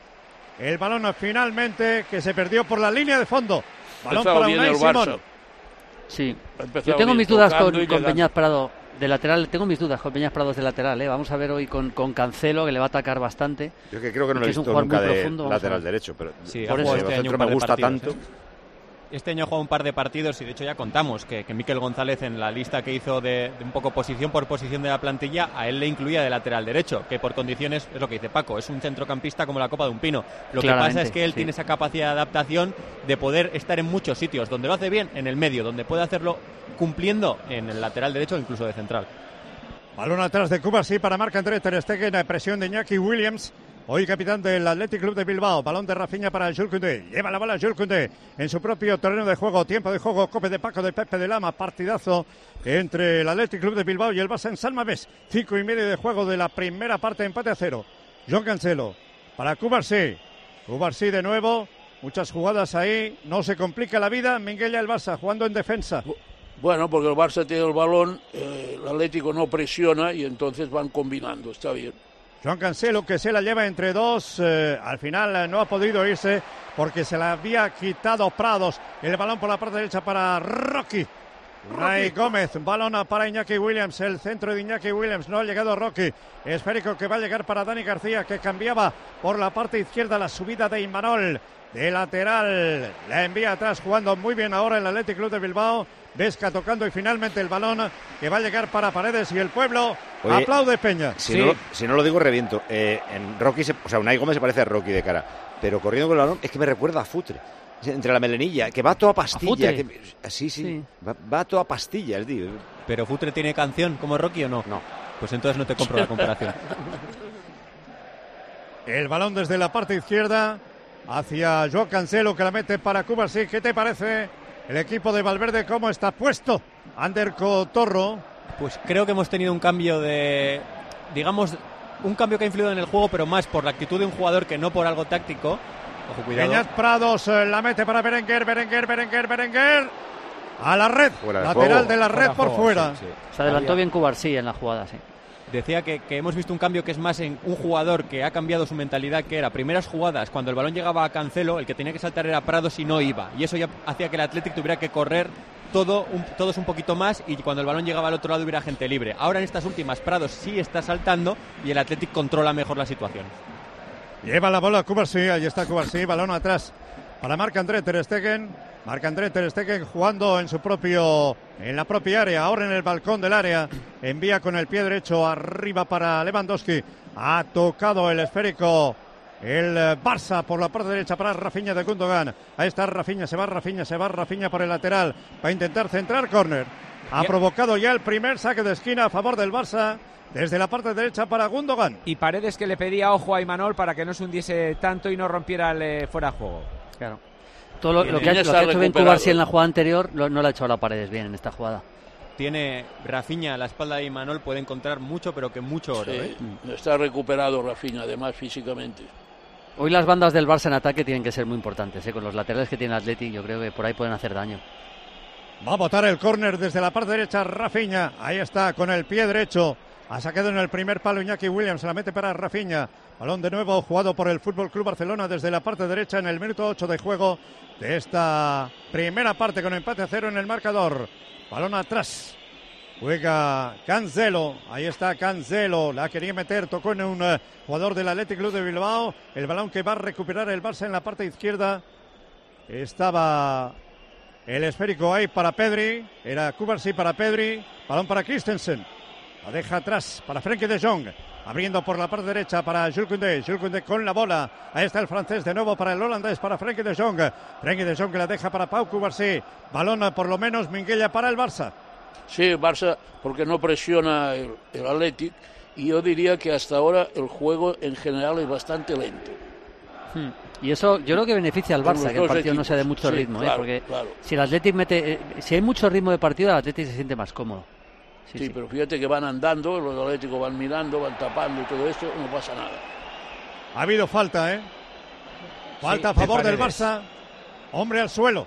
El balón finalmente que se perdió por la línea de fondo. Balón para Unai el Simón. Sí. Yo tengo bien mis dudas con, con. Peñas Prado de lateral, tengo mis dudas con Peñas Prados de lateral, ¿eh? Vamos a ver hoy con, con Cancelo, que le va a atacar bastante. Yo que creo que no lo he es un visto nunca de profundo, lateral derecho, pero Sí, Por eso este me gusta partidos, tanto. ¿eh? Este año ha jugado un par de partidos y de hecho ya contamos que, que Miquel González en la lista que hizo de, de un poco posición por posición de la plantilla, a él le incluía de lateral derecho, que por condiciones es lo que dice Paco, es un centrocampista como la Copa de un Pino. Lo que pasa es que él sí. tiene esa capacidad de adaptación de poder estar en muchos sitios, donde lo hace bien, en el medio, donde puede hacerlo cumpliendo en el lateral derecho o incluso de central. Balón atrás de Cuba, sí, para Marc André Ter Stegen, la presión de Iñaki Williams, hoy capitán del Athletic Club de Bilbao. Balón de Rafinha para Jules Koundé. Lleva la bola Jules Koundé en su propio terreno de juego. Tiempo de juego, cope de Paco de Pepe de Lama. Partidazo entre el Athletic Club de Bilbao y el Barça en San Mamés. Cinco y medio de juego de la primera parte, empate a cero. John Cancelo para Cubarsí. Cubarsí de nuevo. Muchas jugadas ahí. No se complica la vida. Minguella el Barça jugando en defensa. Bueno, porque el Barça tiene el balón, eh, el Atlético no presiona y entonces van combinando, está bien. Joan Cancelo que se la lleva entre dos, eh, al final eh, no ha podido irse porque se la había quitado Prados. El balón por la parte derecha para Rocky. Ray Gómez, balón para Iñaki Williams, el centro de Iñaki Williams, no ha llegado Rocky, esférico que va a llegar para Dani García que cambiaba por la parte izquierda la subida de Imanol de lateral, la envía atrás jugando muy bien ahora el Athletic Club de Bilbao, Vesca tocando y finalmente el balón que va a llegar para Paredes y el pueblo Oye, aplaude Peña. Si, no, si no lo digo, reviento. Eh, en Rocky, se- o sea, Unai Gómez se parece a Rocky de cara, pero corriendo con el balón es que me recuerda a Futre. Entre la melenilla, que va a toda pastilla. Futre? que- sí, sí, Va, va a toda pastilla el tío. ¿Pero Futre tiene canción como Rocky o no? No. Pues entonces no te compro la comparación. El balón desde la parte izquierda hacia Joao Cancelo que la mete para Cuba. Sí, ¿qué te parece el equipo de Valverde? ¿Cómo está puesto? Ander Cotorro. Pues creo que hemos tenido un cambio de, digamos, un cambio que ha influido en el juego, pero más por la actitud de un jugador que no por algo táctico. Ojo, cuidado. Beñat Prados la mete para Berenguer, Berenguer, Berenguer, Berenguer. A la red. Fuera de Lateral juego. de la red por juego, fuera. sí, sí. Se adelantó bien Cubarsí en la jugada, sí. Decía que, que hemos visto un cambio que es más en un jugador que ha cambiado su mentalidad, que era primeras jugadas, cuando el balón llegaba a Cancelo, el que tenía que saltar era Prados y no iba. Y eso ya hacía que el Athletic tuviera que correr todo un- todos un poquito más y cuando el balón llegaba al otro lado hubiera gente libre. Ahora en estas últimas Prados sí está saltando y el Athletic controla mejor la situación. Lleva la bola Cubarsí, ahí está Cubarsí, balón atrás para Marc André Ter Stegen. Marc André Ter Stegen jugando en su propio en la propia área, ahora en el balcón del área. Envía con el pie derecho arriba para Lewandowski. Ha tocado el esférico el Barça por la parte derecha para Rafinha de Gundogan. Ahí está Rafinha, se va Rafinha, se va Rafinha por el lateral. Va a intentar centrar córner. Ha provocado ya el primer saque de esquina a favor del Barça desde la parte derecha para Gundogan. Y Paredes que le pedía ojo a Imanol para que no se hundiese tanto y no rompiera el eh, fuera de juego. Claro. Todo lo, lo que ha, lo hecho bien en la jugada anterior lo- no lo ha hecho ahora Paredes bien en esta jugada. Tiene Rafinha a la espalda de Imanol, puede encontrar mucho, pero que mucho oro. ¿eh? Está recuperado Rafinha, además físicamente. Hoy las bandas del Barça en ataque tienen que ser muy importantes. ¿eh? Con los laterales que tiene el Atleti, yo creo que por ahí pueden hacer daño. Va a botar el córner desde la parte derecha Rafinha. Ahí está con el pie derecho. Ha sacado en el primer palo Iñaki Williams, se la mete para Rafinha. Balón de nuevo jugado por el Fútbol Club Barcelona desde la parte derecha en el minuto 8 de juego de esta primera parte con empate a cero en el marcador. Balón atrás. Juega Cancelo, ahí está Cancelo, la quería meter, tocó en un eh, jugador del Athletic Club de Bilbao, el balón que va a recuperar el Barça en la parte izquierda. Estaba el esférico ahí para Pedri, era Kubarsi para Pedri, balón para Christensen, la deja atrás para Frenkie de Jong. Abriendo por la parte derecha para Jules Koundé. Jules Koundé con la bola. Ahí está el francés de nuevo para el holandés, para Frenkie de Jong. Frenkie de Jong que la deja para Pau Cubarsí. Balón por lo menos Minguella para el Barça. Sí, Barça porque no presiona el, el Athletic y yo diría que hasta ahora el juego en general es bastante lento. Hmm. Y eso yo creo que beneficia al Barça, que el partido no sea de mucho Sí, ritmo, ¿eh? claro, porque claro. si el Athletic mete, eh, si hay mucho ritmo de partido, el Athletic se siente más cómodo. Sí, pero fíjate que van andando, los Atléticos van mirando, van tapando y todo esto, no pasa nada. Ha habido falta, ¿eh? Falta Sí, a favor de del. Barça. Hombre al suelo.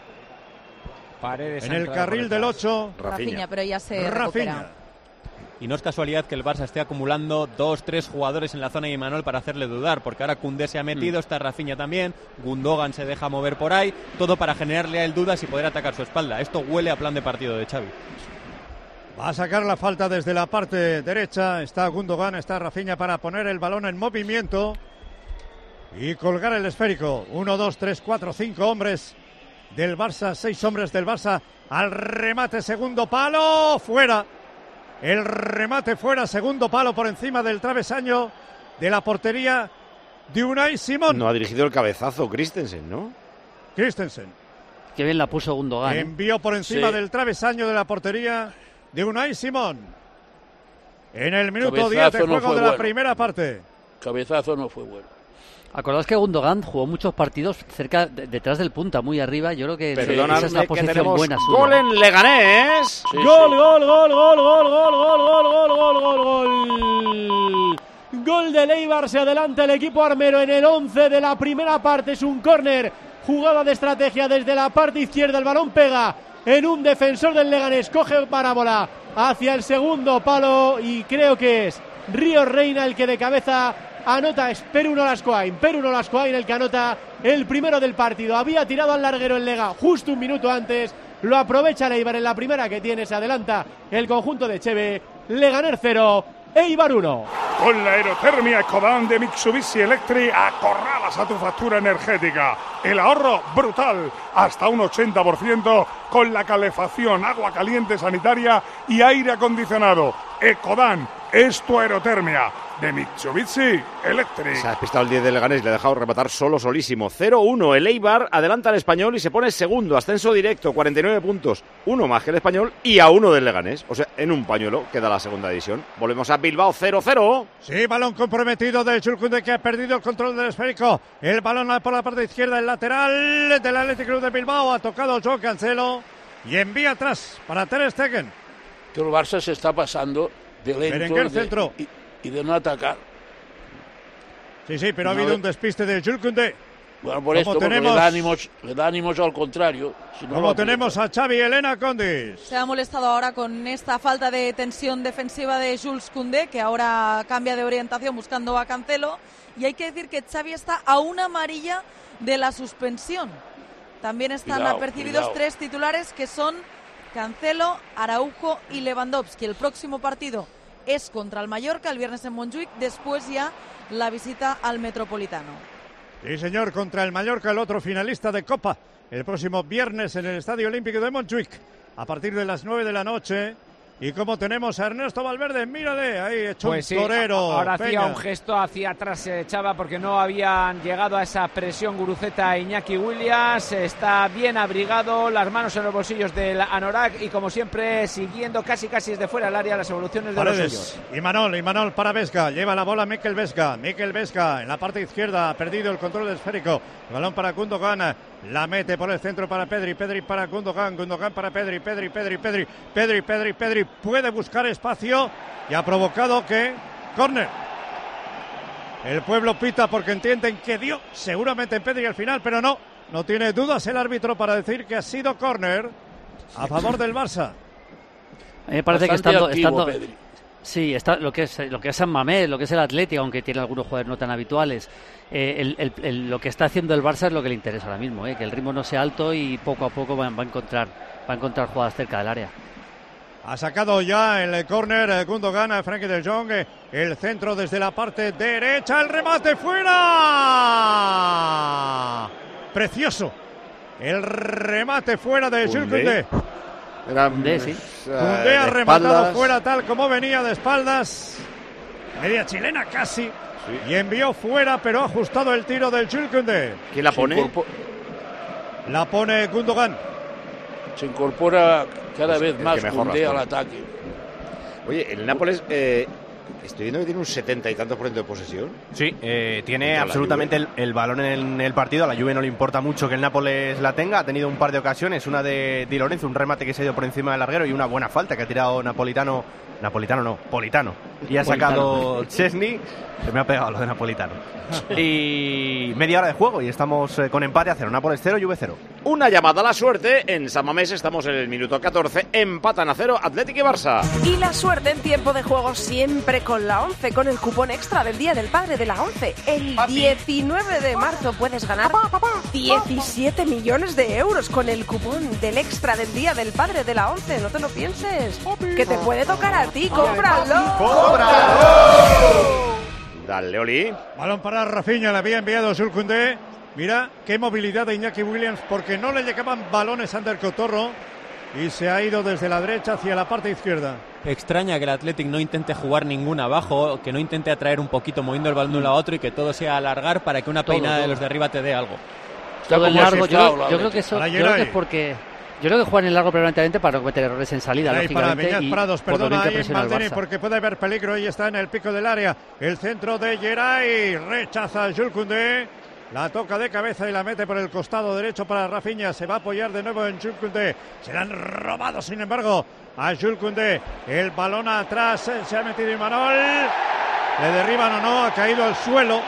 Paredes En el carril del detrás. 8. Rafinha, pero ya se Rafinha. Y no es casualidad que el Barça esté acumulando dos, tres jugadores en la zona de Imanol para hacerle dudar, porque ahora Cundé se ha metido, está Rafinha también, Gundogan se deja mover por ahí, todo para generarle a él dudas y poder atacar su espalda. Esto huele a plan de partido de Xavi. Va a sacar la falta desde la parte derecha. Está Gundogan, está Rafinha para poner el balón en movimiento y colgar el esférico. Uno, dos, tres, cuatro, cinco hombres del Barça, seis hombres del Barça al remate, segundo palo, fuera. El remate fuera, segundo palo por encima del travesaño de la portería de Unai Simón. No ha dirigido el cabezazo Christensen, ¿no? Christensen. Qué bien la puso Gundogan. ¿eh? Envió por encima Sí. del travesaño de la portería de Unai Simón. En el minuto Cabezazo 10 de juego de la bueno. primera parte. Cabezazo no fue bueno. Acordaos que Gundogan jugó muchos partidos cerca, de- detrás del punta, muy arriba. Yo creo que Perdonadme esa es la que posición buena suya. gol en Leganés. Gol, gol, gol, gol, gol, gol, gol, gol, gol, gol, gol, gol. Gol de Leibar, se adelanta el equipo armero en el 11 de la primera parte. Es un córner, jugada de estrategia desde la parte izquierda. El balón pega en un defensor del Leganés, coge parábola hacia el segundo palo y creo que es Río Reina el que de cabeza anota es Perú Nolascoain. Perú Nolascoain el que anota el primero del partido. Había tirado al larguero el Lega justo un minuto antes. Lo aprovecha Leibar en la primera que tiene. Se adelanta el conjunto de Cheve. Leganer 0, Eibar 1. Con la aerotermia Ecodan de Mitsubishi Electric acorralas a tu factura energética. El ahorro brutal, hasta un 80% con la calefacción, agua caliente sanitaria y aire acondicionado. Ecodan es tu aerotermia de Mitsubishi Electric. Se ha despistado el 10 de Leganés y le ha dejado rematar solo, solísimo. 0-1. El Eibar adelanta al español y se pone segundo. Ascenso directo, 49 puntos. Uno más que el español y a uno del Leganés. O sea, en un pañuelo queda la segunda división. Volvemos a Bilbao 0-0. Sí, balón comprometido del Chulcunde que ha perdido el control del esférico. El balón por la parte izquierda, el lateral del Athletic Club de Bilbao. Ha tocado Joe Cancelo y envía atrás para Ter Stegen. Que el Barça se está pasando de lento Berenguer de- centro. y, y de no atacar. Sí, sí, pero ha habido un despiste de Chulcunde. Bueno, por Como esto, tenemos- le, da ánimos, le da ánimos al contrario. Si no Como lo tenemos a Xavi Elena Condis. Se ha molestado ahora con esta falta de tensión defensiva de Jules Koundé, que ahora cambia de orientación buscando a Cancelo. Y hay que decir que Xavi está a una amarilla de la suspensión. También están Cuidado, apercibidos cuidado. tres titulares que son Cancelo, Araujo y Lewandowski. El próximo partido es contra el Mallorca el viernes en Montjuic, después ya la visita al Metropolitano. Sí, señor, contra el Mallorca, el otro finalista de Copa. El próximo viernes en el Estadio Olímpico de Montjuic, a partir de las 9 de la noche. Y como tenemos a Ernesto Valverde, mírale, ahí hecho Pues sí, un torero. ahora hacía un gesto hacia atrás, se echaba porque no habían llegado a esa presión Guruceta e Iñaki Williams. Está bien abrigado, las manos en los bolsillos del Anorak y como siempre siguiendo casi casi desde fuera del área las evoluciones de los suyos. Y Manol, y Manol para Vesga. Lleva la bola Mikel Vesga. Mikel Vesga en la parte izquierda ha perdido el control esférico. El balón para Gundogan. La mete por el centro para Pedri. Pedri para Gundogan. Gundogan para Pedri. Pedri, Pedri, Pedri. Pedri, Pedri, Pedri. Puede buscar espacio y ha provocado que. Corner. El pueblo pita porque entienden que dio seguramente en Pedri al final, pero no. No tiene dudas el árbitro para decir que ha sido corner a favor del Barça. A mí me parece que estando, activo, estando. Sí, está lo que es lo que es San Mamés, lo que es el Atlético, aunque tiene algunos jugadores no tan habituales. Eh, el- el- el- lo que está haciendo el Barça es lo que le interesa ahora mismo, eh, que el ritmo no sea alto y poco a poco va, va a encontrar va a encontrar jugadas cerca del área. Ha sacado ya el córner Gundogan Frankie de Jong. eh, El centro desde la parte derecha. El remate fuera. Precioso. El remate fuera de. Koundé. Era, Koundé, sí. Koundé ha rematado fuera tal como venía de espaldas. Media chilena casi. Y envió fuera, pero ha ajustado el tiro del Jules. ¿Quién la pone? La pone Gundogan. Se incorpora cada Pues vez más las al ataque. Oye, el Nápoles, eh, estoy viendo que tiene un setenta y tantos por ciento de posesión. Sí, eh, tiene absolutamente el, el balón en el partido. A la Juve no le importa mucho que el Nápoles la tenga. Ha tenido un par de ocasiones, una de Di Lorenzo, un remate que se ha ido por encima del larguero y una buena falta que ha tirado Napolitano. Napolitano no, Politano. Y ha sacado Chesney. Se me ha pegado lo de Napolitano. y media hora de juego y estamos eh, con empate a cero. Nápoles cero, Juve cero. Una llamada a la suerte. En San Mamés estamos en el minuto 14. Empatan a cero Atlético y Barça. Y la suerte en tiempo de juego siempre con la 11, con el cupón extra del Día del Padre de la 11. El 19 de marzo puedes ganar 17 millones de euros con el cupón del extra del Día del Padre de la 11. No te lo pienses, que te puede tocar a ti. ¡Cómpralo! Dale, Oli. Balón para Rafinha, le había enviado Koundé. Mira qué movilidad de Iñaki Williams, porque no le llegaban balones a Ander Cotorro y se ha ido desde la derecha hacia la parte izquierda. Extraña que el Athletic no intente jugar ninguna abajo, que no intente atraer un poquito moviendo el balón de un lado a otro y que todo sea alargar para que una Todo, peinada de los de arriba te dé algo. Todo largo, yo, creo que eso, yo creo que es porque yo creo que juegan en largo preferentemente para no cometer errores en salida, Ahí para Prados, perdona ahí Maldini porque puede haber peligro. Ahí está en el pico del área. El centro de Geray. Rechaza Jules Koundé. La toca de cabeza y la mete por el costado derecho para Rafinha. Se va a apoyar de nuevo en Jules Koundé. Se la han robado, sin embargo, a Jules Koundé. El balón atrás. eh, Se ha metido Imanol. Le derriban o no. Ha caído al suelo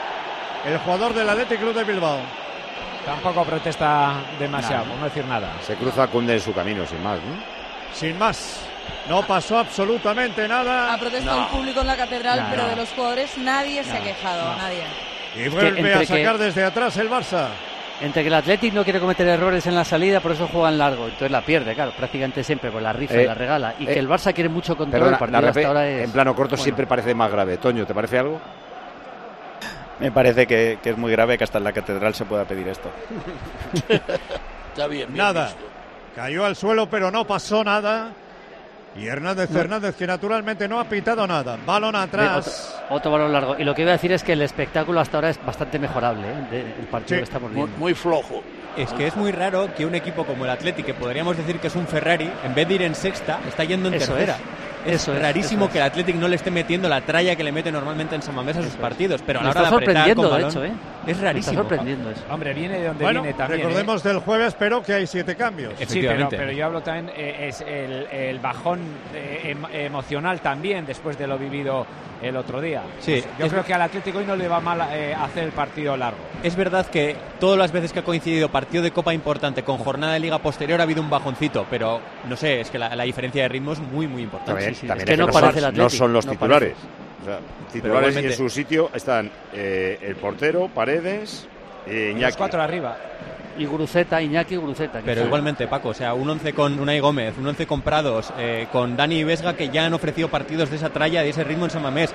el jugador del Athletic Club de Bilbao. Tampoco protesta demasiado, por no decir nada. Se cruza Kunde en su camino, sin más, ¿no? Sin más. No pasó absolutamente nada. Ha protestado el público en la catedral, pero de los jugadores nadie se ha quejado, nadie. Y vuelve a que- sacar desde atrás el Barça. Entre que el Athletic no quiere cometer errores en la salida, por eso juegan largo, entonces la pierde, claro, prácticamente siempre, pues la rifa y Eh, la regala. Y eh, que el Barça quiere mucho control, Perdona, el partido la hasta repe- ahora es... en plano corto bueno. siempre parece más grave. Toño, ¿te parece algo? Me parece que, que es muy grave que hasta en la catedral se pueda pedir esto. Está bien, bien Nada. visto. Cayó al suelo, pero no pasó nada. Y Hernández Hernández, que naturalmente no ha pitado nada. Balón atrás. Otro, otro balón largo. Y lo que iba a decir es que el espectáculo hasta ahora es bastante mejorable, ¿eh? de- el partido Sí, que estamos Muy, viendo. muy flojo. Es que es muy raro que un equipo como el Athletic, que podríamos decir que es un Ferrari, en vez de ir en sexta, está yendo en Eso tercera. es. Es Eso es, rarísimo eso es. que el Athletic no le esté metiendo la tralla que le mete normalmente en San Mamés a sus partidos, pero a la hora está de apretar con de balón, hecho, ¿eh? Es Me está rarísimo. sorprendiendo eso. Hombre, viene de donde Bueno, viene también. ¿eh? recordemos del jueves, pero que hay siete cambios. Sí, pero, pero yo hablo también, eh, es el, el bajón eh, em- emocional también después de lo vivido el otro día. Sí, Pues yo es- creo que al Atlético hoy no le va mal eh, hacer el partido largo. Es verdad que todas las veces que ha coincidido partido de Copa importante con jornada de Liga posterior ha habido un bajoncito, pero no sé, es que la, la diferencia de ritmo es muy, muy importante. También, sí, también es que es no no, parece son, el no son los no titulares. O sea, titulares y en su sitio están eh, el portero, Paredes, eh, Y los Iñaki. cuatro arriba. Y Guruceta, Iñaki Guruceta. Pero quizá. igualmente, Paco, o sea, un 11 con Unai Gómez, un 11 con Prados, eh, con Dani Vesga, que ya han ofrecido partidos de esa tralla, de ese ritmo en San Mamés.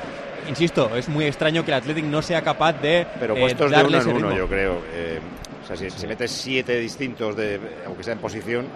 Insisto, es muy extraño que el Athletic no sea capaz de Pero eh, puestos de darle uno en ese uno, ritmo. yo creo. Eh, o sea, si, si metes siete distintos, de, aunque sea en posición,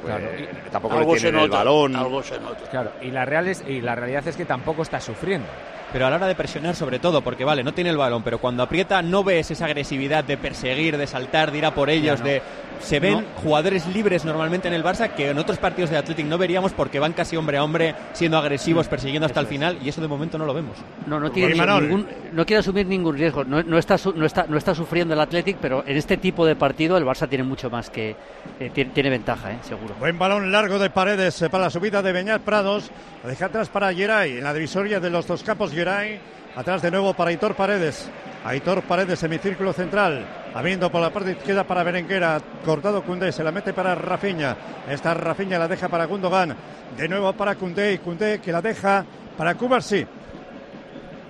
pues, Claro, eh, tampoco Algo le tienen el nota. balón. Algo se nota. Claro, y la, real es, y la realidad es que tampoco está sufriendo. Pero a la hora de presionar, sobre todo, porque vale, no tiene el balón, pero cuando aprieta no ves esa agresividad de perseguir, de saltar, de ir a por ellos, no. de se ven No. jugadores libres normalmente en el Barça que en otros partidos de Athletic no veríamos porque van casi hombre a hombre, siendo agresivos, persiguiendo hasta el final, y eso de momento no lo vemos. No, no, tiene ningún, no quiere asumir ningún riesgo. No, no está, no, está, no está sufriendo el Athletic, pero en este tipo de partido el Barça tiene mucho más que. eh, tiene, tiene ventaja, eh, seguro. Buen balón largo de paredes eh, para la subida de Beñat Prados. Lo deja atrás para Geray. En la divisoria de los dos campos, Atrás de nuevo para Hitor Paredes. Aitor Paredes, semicírculo central. Abriendo por la parte izquierda para Berenguera. Cortado Cundé, se la mete para Rafiña. Esta Rafiña la deja para Gundogan. De nuevo para Cundé y Cundé que la deja para Cubarsí.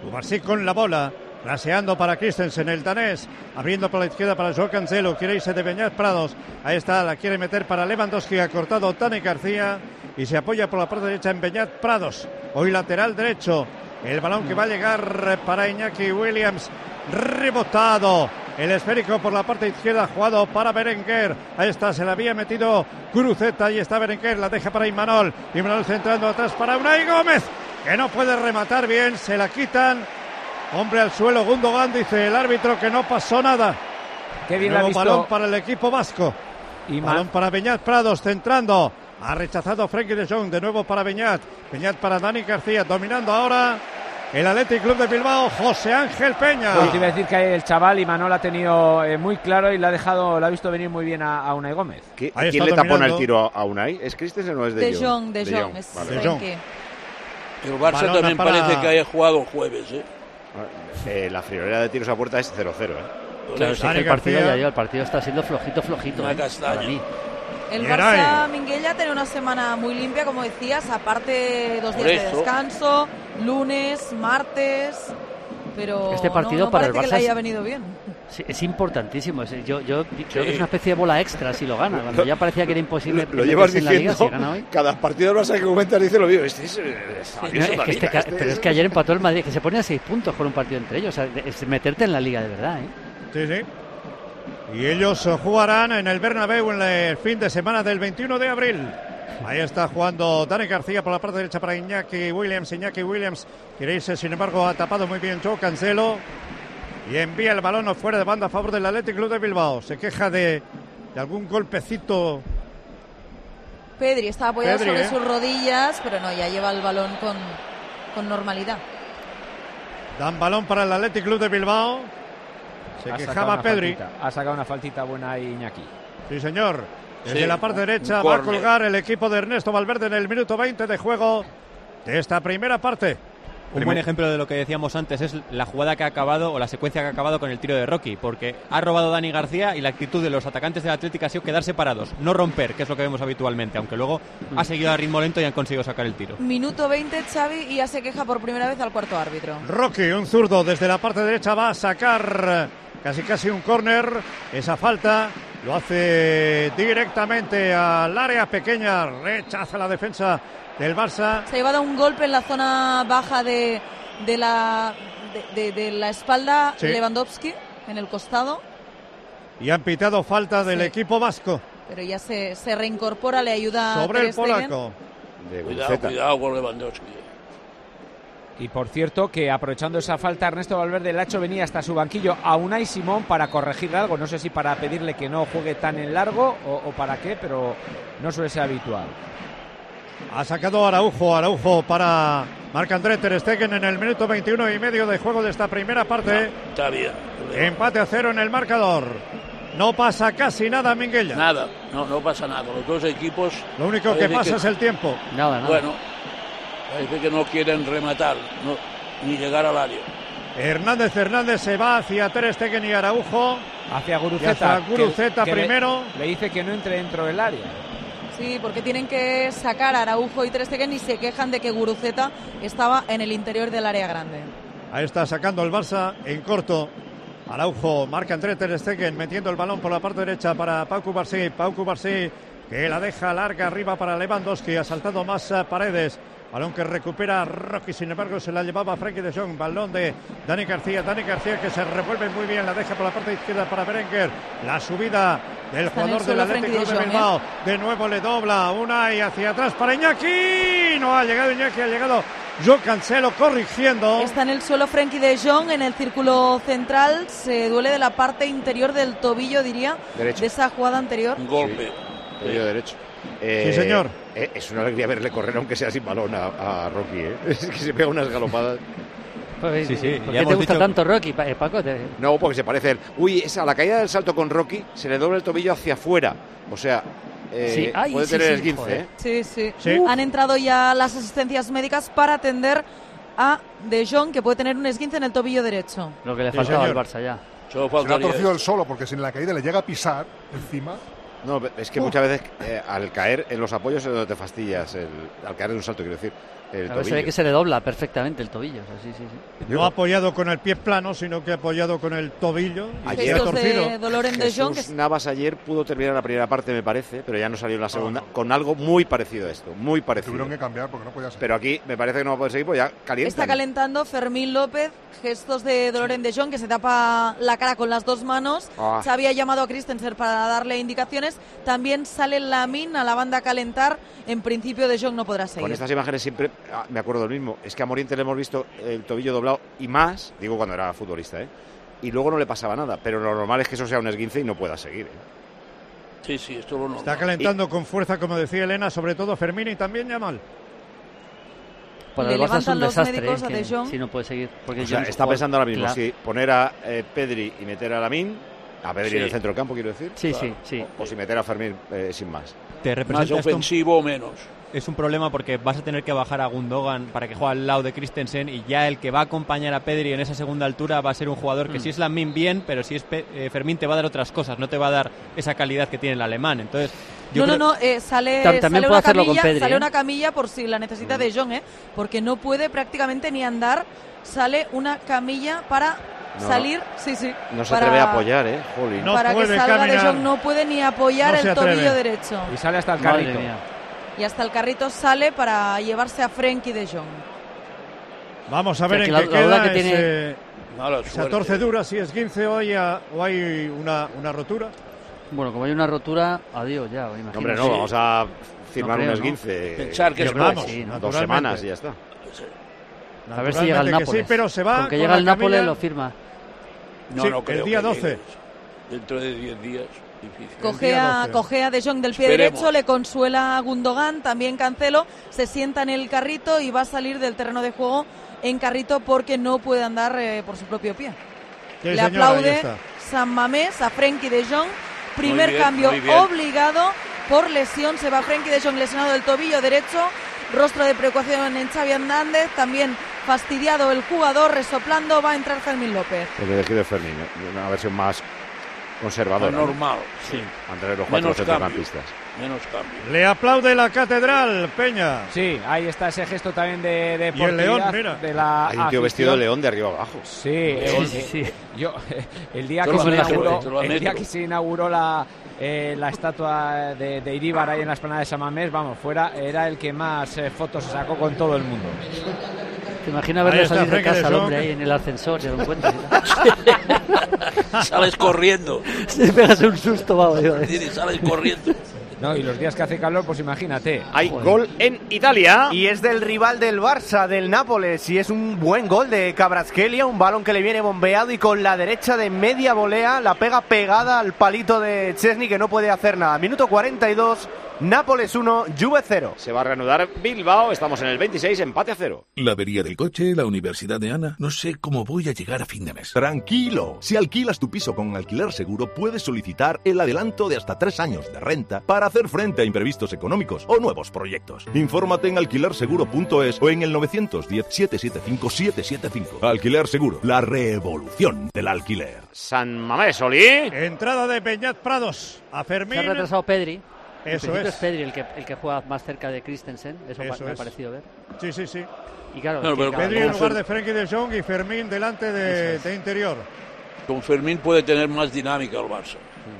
Cubarsí con la bola. Raseando para Christensen, el danés. Abriendo por la izquierda para Joao Cancelo. Quiere irse de Beñat Prados. Ahí está, la quiere meter para Lewandowski. Ha cortado Tani García. Y se apoya por la parte derecha en Beñat Prados. Hoy lateral derecho. El balón que va a llegar para Iñaki Williams. Rebotado. El esférico por la parte izquierda jugado para Berenguer. Ahí está, se la había metido Cruzeta. Ahí está Berenguer, la deja para Imanol. Imanol centrando atrás para Unai Gómez, que no puede rematar bien. Se la quitan. Hombre al suelo, Gundogan dice el árbitro que no pasó nada. Qué bien Nuevo ha visto. balón para el equipo vasco. Y balón para Beñat Prados centrando. Ha rechazado Frenkie de Jong. De nuevo para Beñat. Beñat para Dani García. Dominando ahora el Athletic Club de Bilbao. José Ángel Peña. Pues te iba a decir que el chaval Imanol ha tenido eh, muy claro y le ha dejado, le ha visto venir muy bien a, a Unai Gómez. ¿Qui- Ahí ¿Quién le tapona dominando. el tiro a Unai? ¿Es Christensen o es de, De Jong, de Jong, es Vale. De Jong. Frenkie. El Barça también para- parece que haya jugado jueves, ¿eh? Eh, la friolera de tiros a puerta es 0-0. ¿eh? Claro, sí el partido ya el partido está siendo flojito, flojito. Una ¿eh? castaña. El. Barça Minguella tiene una semana muy limpia, como decías, aparte dos Por días de descanso, lunes, martes, pero Este partido no, no para el parece que Barça le es- haya venido bien. Sí, es importantísimo. es- Yo, yo creo que es una especie de bola extra si lo gana. Cuando ya parecía que era imposible. Lo, lo llevas la liga, diciendo. si gana hoy. Cada partido del Barça que comentas dice lo mismo. Este es, eh, este este pero es que ayer empató el Madrid, que se pone a seis puntos con un partido entre ellos. O sea, es meterte en la liga de verdad. ¿eh? Sí, sí. Y ellos jugarán en el Bernabéu en el fin de semana del 21 de abril. Ahí está jugando Dani García por la parte derecha para Iñaki Williams. Iñaki Williams quiere irse, sin embargo, ha tapado muy bien Joe Cancelo. Y envía el balón fuera de banda a favor del Athletic Club de Bilbao. Se queja de, de algún golpecito. Pedri está apoyado Pedri, sobre ¿eh? sus rodillas, pero no, ya lleva el balón con, con normalidad. Dan balón para el Athletic Club de Bilbao. Se Ha quejaba Pedri. faltita, Ha sacado una faltita buena ahí Iñaki. Sí, señor. Desde Sí, la parte derecha va a colgar el equipo de Ernesto Valverde en el minuto 20 de juego de esta primera parte. Un buen ejemplo de lo que decíamos antes es la jugada que ha acabado o la secuencia que ha acabado con el tiro de Rocky, porque ha robado Dani García y la actitud de los atacantes del Atlético ha sido quedarse parados, no romper, que es lo que vemos habitualmente, aunque luego ha seguido a ritmo lento y han conseguido sacar el tiro. Minuto 20, Xavi, y ya se queja por primera vez al cuarto árbitro. Rocky, un zurdo desde la parte derecha, va a sacar casi casi un córner. Esa falta lo hace directamente al área pequeña. Rechaza la defensa del Barça. Se ha llevado un golpe en la zona baja de, de la, de, de- de la espalda Sí. Lewandowski, en el costado, Y han pitado falta del Sí. equipo vasco pero ya se, se reincorpora, le ayuda a sobre el polaco. De Cuidado, cuidado con Lewandowski. Y por cierto, que aprovechando esa falta, Ernesto Valverde hecho venir hasta su banquillo a Unai Simón para corregirle algo. No sé si para pedirle que no juegue tan en largo o, o para qué, pero no suele ser habitual. Ha sacado Araujo, Araujo para Marc-André Ter Stegen en el minuto 21 y medio de juego de esta primera parte. Está bien. Empate a cero en el marcador. No pasa casi nada, Minguella. Nada, no, no pasa nada. Los dos equipos. Lo único que pasa es el tiempo. Nada, nada. Bueno, parece que no quieren rematar, no, ni llegar al área. Hernández Hernández se va hacia Ter Stegen y Araujo. Hacia Guruceta. hacia Guruceta que- que le- primero. Le, dice que no entre dentro del área. Sí, porque tienen que sacar a Araujo y Ter Stegen y se quejan de que Guruceta estaba en el interior del área grande. Ahí está sacando el Barça en corto. Araujo marca entre Ter Stegen metiendo el balón por la parte derecha para Pau Cubarsí. Pau Cubarsí que la deja larga arriba para Lewandowski. Ha saltado más paredes. Balón que recupera Rocky, sin embargo se la llevaba Frankie de Jong. Balón de Dani García. Dani García que se revuelve muy bien. La deja por la parte izquierda para Berenguer. La subida del Está jugador del Atlético de de ¿eh? Bilbao. De nuevo le dobla una y hacia atrás para Iñaki. No ha llegado Iñaki, ha llegado Joe Cancelo corrigiendo. Está en el suelo Frenkie de Jong en el círculo central. Se duele de la parte interior del tobillo, diría, Derecho. de esa jugada anterior. Un golpe. Tobillo derecho. Sí, señor. Eh, es una alegría verle correr, aunque sea sin balón, a, a Rocky. ¿eh? Es que se pega unas galopadas. Pues, Sí, sí, ¿Por ya qué te gusta dicho- tanto Rocky, eh, Paco? Te- No, porque se parece. Uy, esa, a la caída del salto con Rocky se le dobla el tobillo hacia afuera. O sea, eh, Sí, ay, puede sí, tener sí, el 15. joder. ¿eh? Sí, sí. Sí. Han entrado ya las asistencias médicas para atender a De Jong, que puede tener un esguince en el tobillo derecho. Lo que le Sí, faltaba al. Barça ya. Se lo ha torcido él solo, porque si en la caída le llega a pisar encima. No, es que muchas veces eh, al caer en los apoyos es donde te fastidias. el- al caer en un salto, quiero decir. El Claro, se ve que se le dobla perfectamente el tobillo. o sea, sí, sí, sí. No ha apoyado con el pie plano, sino que ha apoyado con el tobillo. Ayer torcido. dolor en De Jong, que Jesús Navas ayer pudo terminar la primera parte, me parece, pero ya no salió en la segunda, con algo muy parecido a esto, muy parecido. Tuvieron que cambiar porque no podía ser. Pero aquí me parece que no va a poder seguir, pues ya calienta. Está calentando Fermín López, gestos de dolor en De Jong, que se tapa la cara con las dos manos. Ah. Se había llamado a Christensen para darle indicaciones. También sale Lamin a la banda a calentar. En principio De Jong no podrá seguir. Con estas imágenes siempre me acuerdo del mismo. Es que a Moriente le hemos visto el tobillo doblado y más, digo cuando era futbolista, ¿eh? Y luego no le pasaba nada. Pero lo normal es que eso sea un esguince y no pueda seguir. ¿eh? Sí, sí, esto lo Está calentando con fuerza, como decía Elena, sobre todo Fermín y también Yamal. Para Le el Barça es un los desastre. médicos ¿eh? Si no puede seguir. Porque O sea, Jong está pensando ahora mismo Claro. si poner a eh, Pedri y meter a Lamin, a Pedri Sí. en el centro del campo, quiero decir. Sí, sí, sí. O, o si meter a Fermín eh, sin más. Te Más ofensivo o menos. Es un problema porque vas a tener que bajar a Gundogan para que juegue al lado de Christensen y ya el que va a acompañar a Pedri en esa segunda altura va a ser un jugador que Mm. si es Lamin bien, pero si es Pe- eh, Fermín te va a dar otras cosas, no te va a dar esa calidad que tiene el alemán. Entonces, yo no, creo- no, no, eh, sale, Tam- también sale puede una hacerlo con camilla, Pedri, sale ¿eh? una camilla por si la necesita De Jong, ¿eh? porque no puede prácticamente ni andar. Sale una camilla para No, salir, sí, sí. No se para- atreve a apoyar, ¿eh? Jolín. No para que puede salga De. Jong, no puede ni apoyar No el tobillo derecho. Y sale hasta el carrito. Y hasta el carrito sale para llevarse a Frenkie De Jong. Vamos a O sea, ver que en qué la queda duda que ese- tiene- Mala esa torcedura, si es 15 o hay, a- o hay una, una rotura. Bueno, como hay una rotura, adiós ya, imagino. Hombre, no, vamos a firmar No creo, un ¿no? esguince. Pensar que es Vamos, poco. sí, Dos semanas y ya está. A ver si llega el Nápoles. sí, pero se va Con que con llega el Nápoles camilla. lo firma. No, Sí, no el día que 12. llegue. Dentro de 10 días, difícil. Cogea, 12. cogea De Jong del pie Esperemos. derecho, le consuela a Gundogan, también Cancelo, se sienta en el carrito y va a salir del terreno de juego en carrito porque no puede andar eh, por su propio pie. Sí, Le aplaude. San Mamés a Frenkie de Jong. Primer bien, cambio obligado por lesión. Se va Frenkie de Jong lesionado del tobillo derecho. Rostro de preocupación en Xavi Hernández. También fastidiado el jugador, resoplando. Va a entrar Fermín López. El elegido de Fermín, ¿eh? una versión más conservadora. Más ¿no? normal, sí. Entre los cuatro Menos centrocampistas. Menos cambio. Le aplaude la catedral, Peña. Sí, ahí está ese gesto también de, de Y el león, mira. de la Hay un tío vestido de afición. león de arriba abajo. Sí, eh, Sí, sí. yo el día Te que se inauguró, te el día que se inauguró la eh, la estatua de, de Iríbar ahí en la esplanada de San Mamés, vamos, fuera era el que más eh, fotos sacó con todo el mundo. Te imaginas está salir de casa al hombre ahí en el ascensor, ya lo encuentras. Sales corriendo. Se pegas un susto, vamos. sales corriendo. No, y los días que hace calor, pues imagínate. Hay gol en Italia. Y es del rival del Barça, del Nápoles, y es un buen gol de Cabrasquelia, un balón que le viene bombeado y con la derecha de media volea la pega pegada al palito de Chesney que no puede hacer nada. Minuto 42, Nápoles 1, Juve 0. Se va a reanudar Bilbao. Estamos en el 26, empate a cero. La avería del coche, la universidad de Ana. No sé cómo voy a llegar a fin de mes. Tranquilo, si alquilas tu piso con alquiler seguro, puedes solicitar el adelanto de hasta tres años de renta para hacer frente a imprevistos económicos o nuevos proyectos. Infórmate en alquilerseguro.es o en el 910-775-775. Alquiler Seguro, la revolución del alquiler. San Mamés, Oli. Entrada de Peñat Prados a Fermín. Se ha retrasado Pedri. Eso es. es Pedri el que, el que juega más cerca de Christensen. Eso, Eso me ha es. parecido ver. Sí, sí, sí. Y claro, No, pero Pedri en lugar de Frenkie de Jong y Fermín delante de, de interior. Con Fermín puede tener más dinámica el Barça.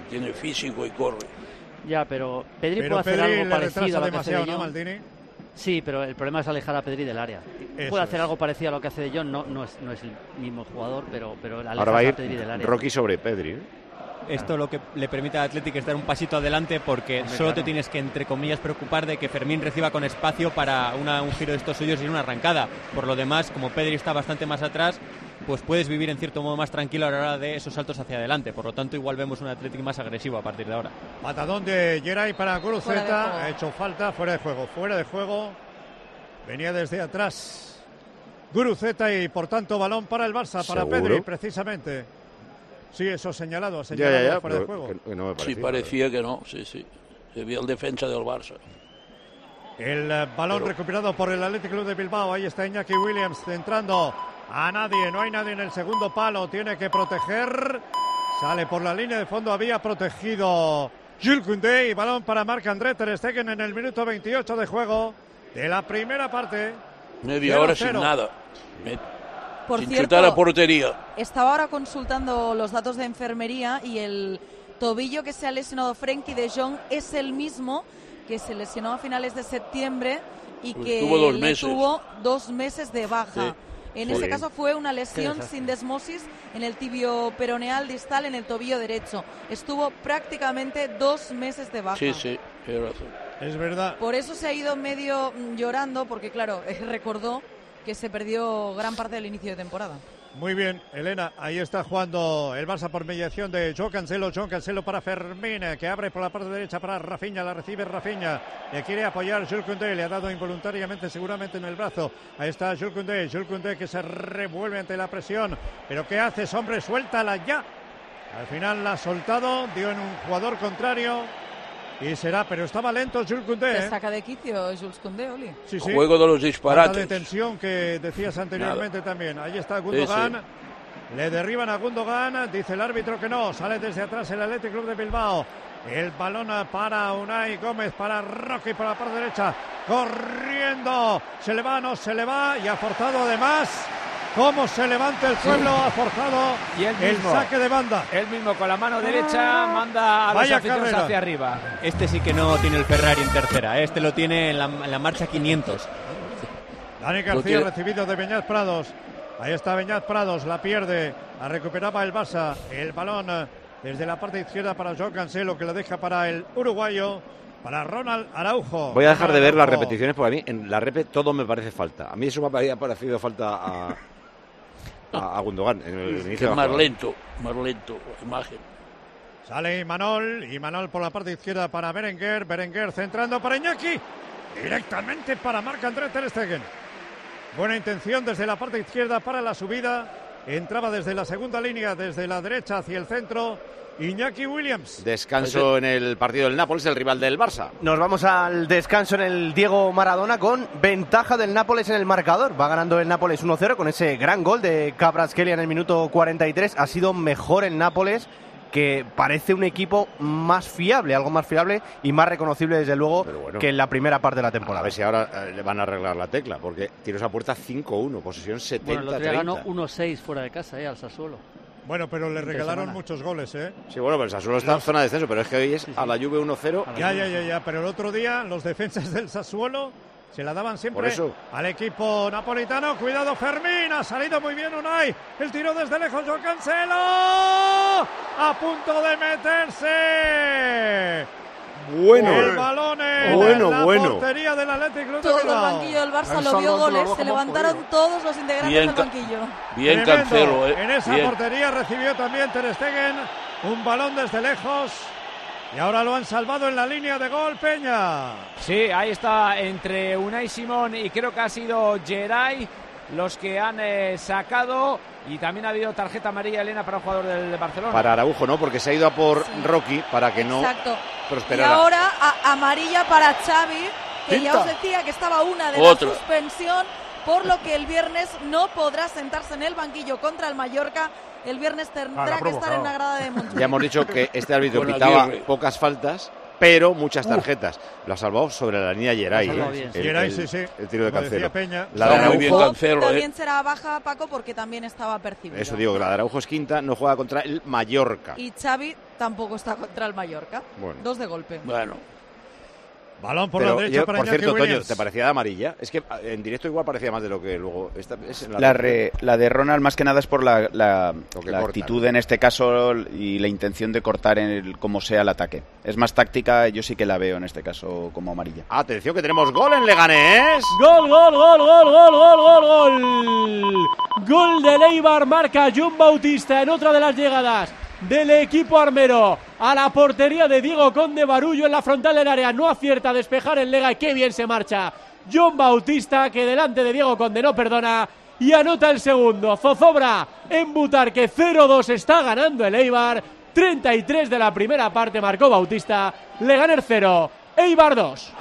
Tiene físico y corre. Ya, pero Pedri Pero puede hacer algo le parecido a lo que hace demasiado, De ¿no, Jong. Maldini? Sí, pero el problema es alejar a Pedri del área. Eso puede hacer es. algo parecido a lo que hace De Jong, no, no, es, no es el mismo jugador, pero, pero alejas Ahora va a a Pedri del ir área. Rocky sobre Pedri. ¿eh? Esto lo que le permite al Atlético es dar un pasito adelante porque Hombre, solo te tienes que, entre comillas, preocupar de que Fermín reciba con espacio para una- un giro de estos suyos y una arrancada. Por lo demás, como Pedri está bastante más atrás, pues puedes vivir en cierto modo más tranquilo a la hora de esos saltos hacia adelante. Por lo tanto, igual vemos un Atlético más agresivo a partir de ahora. Patadón de Geray para Cruzeta. Ha hecho falta, fuera de juego. Fuera de juego. Venía desde atrás. Guruceta y por tanto balón para el Barça, para ¿Seguro? Pedri, precisamente. Sí, eso señalado, Ya, señalado ya, ya. fuera de juego. que- que no me Sí, parecía. que no, sí, sí. Se vio el defensa del Barça. El eh, balón recuperado por el Athletic Club de Bilbao. Ahí está Iñaki Williams centrando a nadie. No hay nadie en el segundo palo. Tiene que proteger. Sale por la línea de fondo. Había protegido Jules Koundé. Y balón para Marc-André Ter Stegen en el minuto 28 de juego de la primera parte. Media hora sin nada. Me- Por sin cierto, chutar a portería. Estaba ahora consultando los datos de enfermería y el tobillo que se ha lesionado Frenkie de Jong es el mismo que se lesionó a finales de septiembre y Pues que tuvo dos le meses. tuvo dos meses de baja. Sí. En Joder. este caso fue una lesión sin desmosis en el tibio peroneal distal en el tobillo derecho. Estuvo prácticamente dos meses de baja. Sí, sí, tiene razón. Es verdad. Por eso se ha ido medio llorando, porque claro, recordó que se perdió gran parte del inicio de temporada. Muy bien, Elena, ahí está jugando el Barça por mediación de Joe Cancelo, Joe Cancelo para Fermín, eh, que abre por la parte derecha para Rafinha, la recibe Rafinha, le quiere apoyar Jules Koundé, le ha dado involuntariamente seguramente en el brazo, ahí está Jules Koundé, que se revuelve ante la presión, pero ¿qué haces hombre? Suéltala ya. Al final la ha soltado, dio en un jugador contrario y será, pero estaba lento Jules Koundé. Se ¿eh? saca de quicio Jules Koundé, Oli. Sí, sí. Juego de los disparates. de tensión que decías anteriormente también. Ahí está Gundogan. Le derriban a Gundogan. Dice el árbitro que no. Sale desde atrás el Athletic Club de Bilbao. El balón para Unai Gómez, para Rocky por la parte derecha. Corriendo. Se le va, no se le va. Y ha forzado además. Cómo se levanta el pueblo. Ha forzado Y él el saque de banda. Él mismo con la mano derecha manda a los Vaya aficionados carrera. hacia arriba. Este sí que no tiene el Ferrari en tercera. Este lo tiene en la, en la marcha 500. Dani García recibido de Beñat Prados. Ahí está Beñat Prados, la pierde. La recuperaba el Barça. El balón eh, desde la parte izquierda para Joao Cancelo, que lo deja para el uruguayo, para Ronald Araujo. Voy a dejar de ver las repeticiones porque a mí en la repe todo me parece falta. A mí eso me había parecido falta a, a, a Gundogan en el inicio es más jugada. lento, más lento la imagen. Sale Imanol, Imanol por la parte izquierda para Berenguer, Berenguer centrando para Iñaki, directamente para Marc André Ter Stegen. Buena intención desde la parte izquierda para la subida, entraba desde la segunda línea, desde la derecha hacia el centro, Iñaki Williams. Descanso en el partido del Nápoles, el rival del Barça. Nos vamos al descanso en el Diego Maradona con ventaja del Nápoles en el marcador. Va ganando el Nápoles 1-0 con ese gran gol de Cabraskelia en el minuto 43. Ha sido mejor el Nápoles que parece un equipo más fiable, algo más fiable y más reconocible desde luego que en la primera parte de la A temporada. ver si ahora eh, le van a arreglar la tecla, porque tiros a puerta 5-1, posesión Bueno, el otro día ganó 70-30. 1-6 fuera de casa, eh, al Sassuolo. Bueno, pero le regalaron semana. muchos goles, ¿eh? Sí, bueno, pero el Sassuolo está en zona de descenso, pero es que hoy es a la Juve 1-0. Ya, ya, ya, ya, pero el otro día los defensas del Sassuolo se la daban siempre Por eso. al equipo napolitano. Cuidado Fermín, ha salido muy bien Unai. El tiro desde lejos, Joao Cancelo. A punto de meterse. Bueno. El balón en Bueno, la bueno. portería del Atlético Club de Todo el banquillo del Barça lo vio goles, se levantaron todos los integrantes Bien del banquillo. Bien Tremendo. Cancelo, eh. En esa bien. portería recibió también Ter Stegen un balón desde lejos. Y ahora lo han salvado en la línea de gol Peña. Sí, ahí está entre Unai Simón y creo que ha sido Geray los que han eh, sacado y también ha habido tarjeta amarilla Elena para un jugador del Barcelona. Para Araujo, ¿no? Porque se ha ido a por Rocky para que no Exacto. Y ahora a- amarilla para Xavi, que ya os decía que estaba una de Otra. la suspensión, por lo que el viernes no podrá sentarse en el banquillo contra el Mallorca. El viernes Ah, tendrá la ha que estar en la grada de Montjuic. Ya hemos dicho que este árbitro pitaba Aguirre. pocas faltas, pero muchas tarjetas. Lo ha salvado sobre la línea Geray. ¿eh? El, Geray, el- sí, sí. el tiro de Como Cancelo. Peña. La de muy bien Araujo, Cancelo, eh. También será baja Paco porque también estaba percibido. eso digo, que la de Araujo es quinta, no juega contra el Mallorca. Y Xavi tampoco está contra el Mallorca. Bueno. Dos de golpe. Bueno. Balón por Pero la derecha yo, para por Iñaki cierto, Toño. ¿te parecía de amarilla? Es que a- en directo igual parecía más de lo que luego... Esta, es en La, re- la de Ronald más que nada es por la, la corta, actitud en este caso y la intención de cortar en el, como sea el ataque. Es más táctica, yo sí que la veo en este caso como amarilla. Atención que tenemos gol en Leganés. Gol, gol, gol, gol, gol, gol, gol, gol. Gol de Leibar, marca John Bautista en otra de las llegadas del equipo armero a la portería de Diego Conde Barullo en la frontal del área. No acierta a despejar el Lega y qué bien se marcha. John Bautista que delante de Diego Conde no perdona y anota el segundo. Zozobra en Butar que 0-2 está ganando el Eibar. 33 de la primera parte marcó Bautista. Leganer 0, Eibar 2.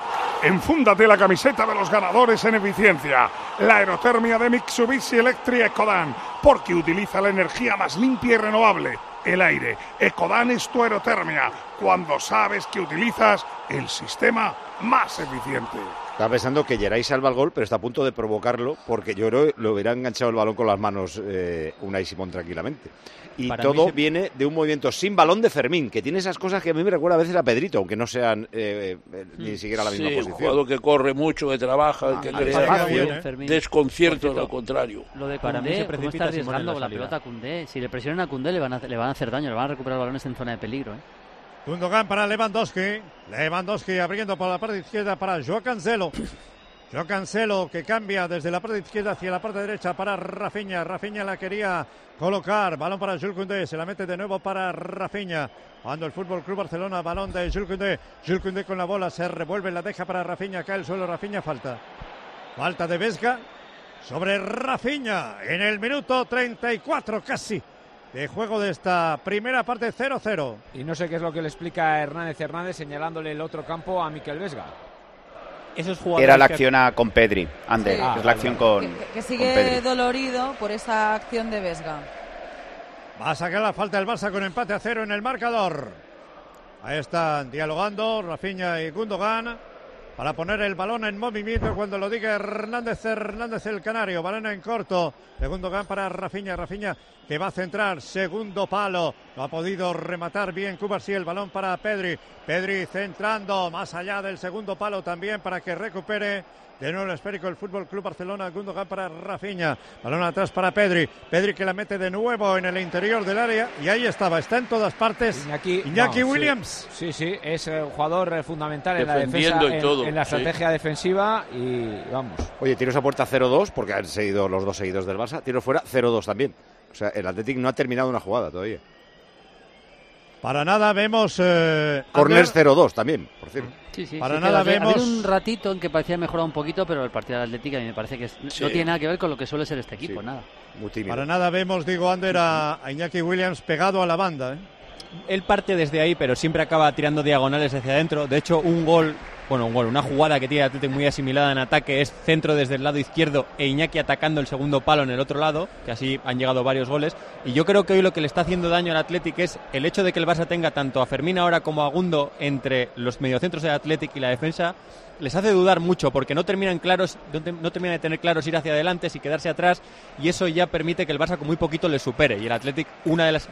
Enfúndate la camiseta de los ganadores en eficiencia. La aerotermia de Mitsubishi Electric Ecodan, porque utiliza la energía más limpia y renovable, el aire. Ecodan es tu aerotermia, cuando sabes que utilizas el sistema más eficiente. Estaba pensando que Geray salva el gol, pero está a punto de provocarlo, porque yo creo que lo hubiera enganchado el balón con las manos eh, Unai Simón tranquilamente. Y Para todo mí se- viene de un movimiento sin balón de Fermín, que tiene esas cosas que a mí me recuerda a veces a Pedrito, aunque no sean eh, eh, ni siquiera la misma Sí, un posición. jugador que corre mucho, que trabaja, Ah, que crea bien, Fermín. desconcierto, al contrario. Lo de Para mí Koundé, se ¿cómo precipita está arriesgando la con la pelota a Koundé? Si le presionan a Koundé le van a, le van a hacer daño, le van a recuperar balones en zona de peligro. ¿eh? Gundogan para Lewandowski. Lewandowski abriendo por la parte izquierda para Joao Cancelo. Joao Cancelo que cambia desde la parte izquierda hacia la parte derecha para Rafinha. Rafinha la quería colocar. Balón para Jules Koundé. Se la mete de nuevo para Rafinha. Cuando el Fútbol Club Barcelona, balón de Jules Koundé. Con la bola se revuelve, la deja para Rafinha. Cae el suelo Rafinha, falta. Falta de Vesga sobre Rafinha en el minuto 34 casi de juego de esta primera parte 0-0. Y no sé qué es lo que le explica Hernández Hernández señalándole el otro campo a Miquel Vesga. Esos Era la acción a- con Pedri, Ander, Sí. es la acción con, Que, que con sigue Pedri. dolorido por esa acción de Vesga. Va a sacar la falta el Barça con empate a cero en el marcador. Ahí están dialogando Rafinha y Gundogan para poner el balón en movimiento cuando lo diga Hernández Hernández el Canario. Balón en corto de Gundogan para Rafinha. Rafinha que va a centrar. Segundo palo. No ha podido rematar bien Cubarsí. El balón para Pedri. Pedri centrando más allá del segundo palo también para que recupere de nuevo el esférico el Fútbol Club Barcelona. Gundogan para Rafinha. Balón atrás para Pedri. Pedri que la mete de nuevo en el interior del área. Y ahí estaba. Está en todas partes. Iñaki, No. Williams. Sí, sí, es un jugador eh, fundamental en la defensa, y en- todo, en, la sí. estrategia defensiva y vamos. Oye, tiros a puerta 0-2, porque han seguido los dos seguidos del Barça. Tiros fuera 0-2 también. O sea, el Athletic no ha terminado una jugada todavía. Para nada vemos. Eh, Corners Ander- 0-2 también, por cierto. Sí, sí, Para sí, nada que ha habido vemos- un ratito en que parecía mejorar un poquito, pero el partido del Atlético a mí me parece que es- Sí. no tiene nada que ver con lo que suele ser este equipo, nada. Para nada vemos, digo, Ander a, a Iñaki Williams pegado a la banda. ¿eh? Él parte desde ahí, pero siempre acaba tirando diagonales hacia adentro. De hecho, un gol, bueno, una jugada que tiene Atlético muy asimilada en ataque es centro desde el lado izquierdo e Iñaki atacando el segundo palo en el otro lado, que así han llegado varios goles. Y yo creo que hoy lo que le está haciendo daño al Atlético es el hecho de que el Barça tenga tanto a Fermín ahora como a Gundo entre los mediocentros del Atlético y la defensa. Les hace dudar mucho porque no terminan claros, no, te- no terminan de tener claros ir hacia adelante, si quedarse atrás, y eso ya permite que el Barça con muy poquito le supere. Y el Atlético, una de las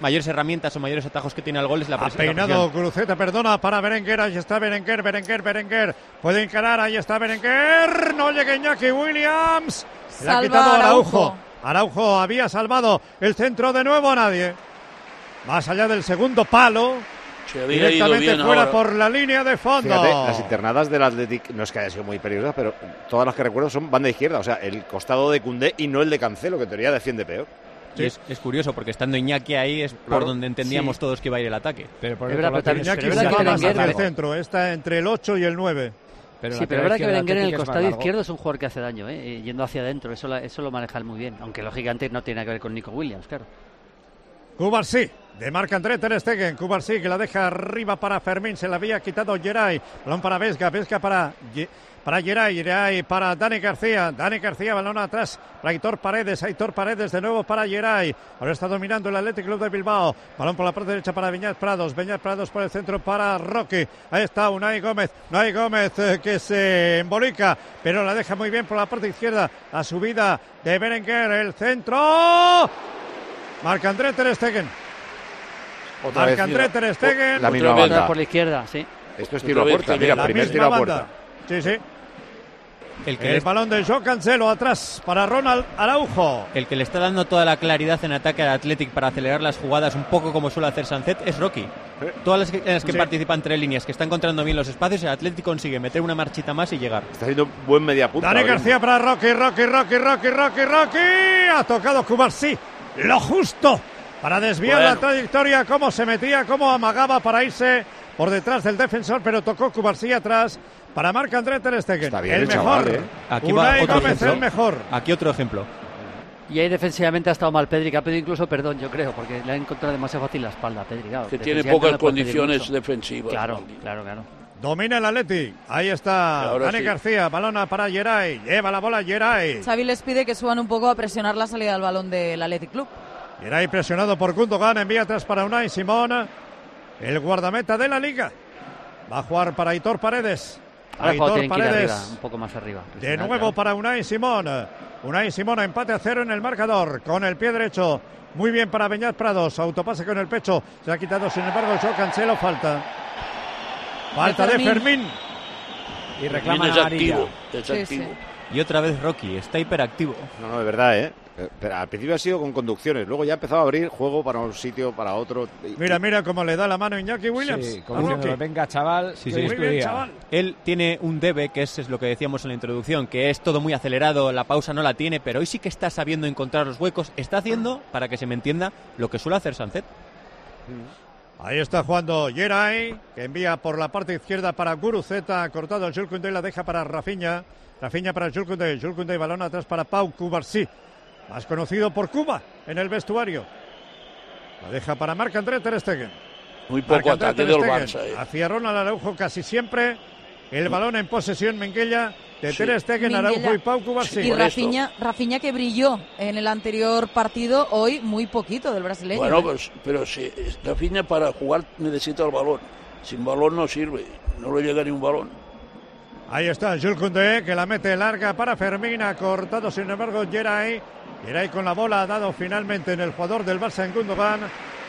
mayores herramientas o mayores atajos que tiene al gol es la Ha presión. peinado. Cruceta, perdona, para Berenguer. Ahí está Berenguer, Berenguer, Berenguer. Puede encarar, ahí está Berenguer. No llega Iñaki Williams. Le ha quitado Araujo. Araujo. Araujo había salvado el centro de nuevo a nadie. Más allá del segundo palo. Directamente fuera ahora. por la línea de fondo. Fíjate, las internadas del Athletic no es que haya sido muy peligrosas, pero todas las que recuerdo son banda izquierda. O sea, el costado de Cundé y no el de Cancelo, que en teoría defiende peor. Y es, es curioso porque estando Iñaki ahí es por Claro. donde entendíamos Sí. todos que iba a ir el ataque. Pero pero también- Iñaki pero se que va más hacia el centro. Está entre el 8 y el 9. sí, pero es verdad que Berenguer en el costado izquierdo es un jugador que hace daño, ¿eh? Yendo hacia adentro, eso, la- eso lo maneja muy bien, aunque lógicamente no tiene nada que ver con Nico Williams, claro. Cubarsí, de marca André Ter Stegen. Cubarsí que la deja arriba para Fermín. Se la había quitado Geray. Balón para Vesga. Vesga para, para Geray. Geray para Dani García. Dani García, balón atrás para Aitor Paredes. Aitor Paredes de nuevo para Geray. Ahora está dominando el Athletic Club de Bilbao. Balón por la parte derecha para Viñas Prados. Viñas Prados por el centro para Rocky. Ahí está Unai Gómez. Unai Gómez eh, que se embolica, pero la deja muy bien por la parte izquierda. La subida de Berenguer. El centro. Marca André Ter Stegen. Otra vez, Marca André Ter Stegen. la misma banda. Por la izquierda, sí. Esto es tiro a puerta. Mira, la primer misma tiro a banda. puerta. Sí, sí. El que El le- balón de Joe Cancelo atrás para Ronald Araujo. El que le está dando toda la claridad en ataque al Athletic para acelerar las jugadas, un poco como suele hacer Sancet, es Rocky. Todas las que, en las que Sí. participa entre líneas, que está encontrando bien los espacios, el Athletic consigue meter una marchita más y llegar. Está haciendo un buen media punta. Dani. García para Rocky, Rocky, Rocky, Rocky, Rocky, Rocky. Ha tocado Cubarsí. Lo justo para desviar Bueno. la trayectoria. Cómo se metía, cómo amagaba para irse por detrás del defensor, pero tocó Cubarsí atrás para Marc André Ter Stegen. Está bien el el mejor. chaval, ¿eh? Aquí va otro Gómez ejemplo. el mejor. Aquí otro ejemplo. Y ahí defensivamente ha estado mal Pedri, que ha pedido incluso perdón, yo creo, porque le ha encontrado demasiado fácil la espalda a Pedri. claro. Que tiene pocas no condiciones defensivas. Claro, claro, claro. Domina el Atleti. Ahí está Dani sí. García. Balona para Geray. Lleva la bola Geray. Xavi les pide que suban un poco a presionar la salida del balón del Athletic Club. Geray presionado por Gundogan. Envía atrás para Unai Simón. El guardameta de la liga. Va a jugar para Aitor Paredes. Ahora Aitor Paredes. arriba, un poco más arriba. De nuevo claro. para Unai Simón. Unai Simón empate a cero en el marcador con el pie derecho. Muy bien para Beñat Prados. Autopase con el pecho. Se ha quitado, sin embargo, el show Cancelo. Falta. Falta de Fermín. Fermín. Y reclaman es activo, es activo. Y otra vez Rocky, está hiperactivo. No, no, de verdad, ¿eh? Eh, Pero al principio ha sido con conducciones, luego ya ha empezado a abrir juego para un sitio, para otro. Mira, mira cómo le da la mano Iñaki Williams. Sí, a como Rocky. venga, chaval, Sí, sí. es tu día". Él tiene un debe, que es, es lo que decíamos en la introducción, que es todo muy acelerado, la pausa no la tiene, pero hoy sí que está sabiendo encontrar los huecos. Está haciendo, para que se me entienda, lo que suele hacer Sancet. Ahí está jugando Geray, que envía por la parte izquierda para Guruceta, cortado el Julkunde, la deja para Rafinha. Rafinha para Julkunde, Julkunde, balón atrás para Pau Cubarsí, más conocido por Cuba en el vestuario. La deja para Marc André Ter Stegen. Muy poco Marc-André ataque Ter del. Barça. eh. Hacia Ronald Araujo casi siempre. El balón en posesión Menguella de Sí. Ter Stegen, Araujo y Pau Cubarsí. Y Rafinha, Rafinha que brilló en el anterior partido, hoy muy poquito del brasileño. Bueno, ¿eh? pues, pero si Rafinha para jugar necesita el balón. Sin balón no sirve, no le llega ni un balón. Ahí está Jules Koundé, que la mete larga para Fermina, cortado sin embargo Geray. Geray con la bola ha dado finalmente en el jugador del Barça en Gundogan.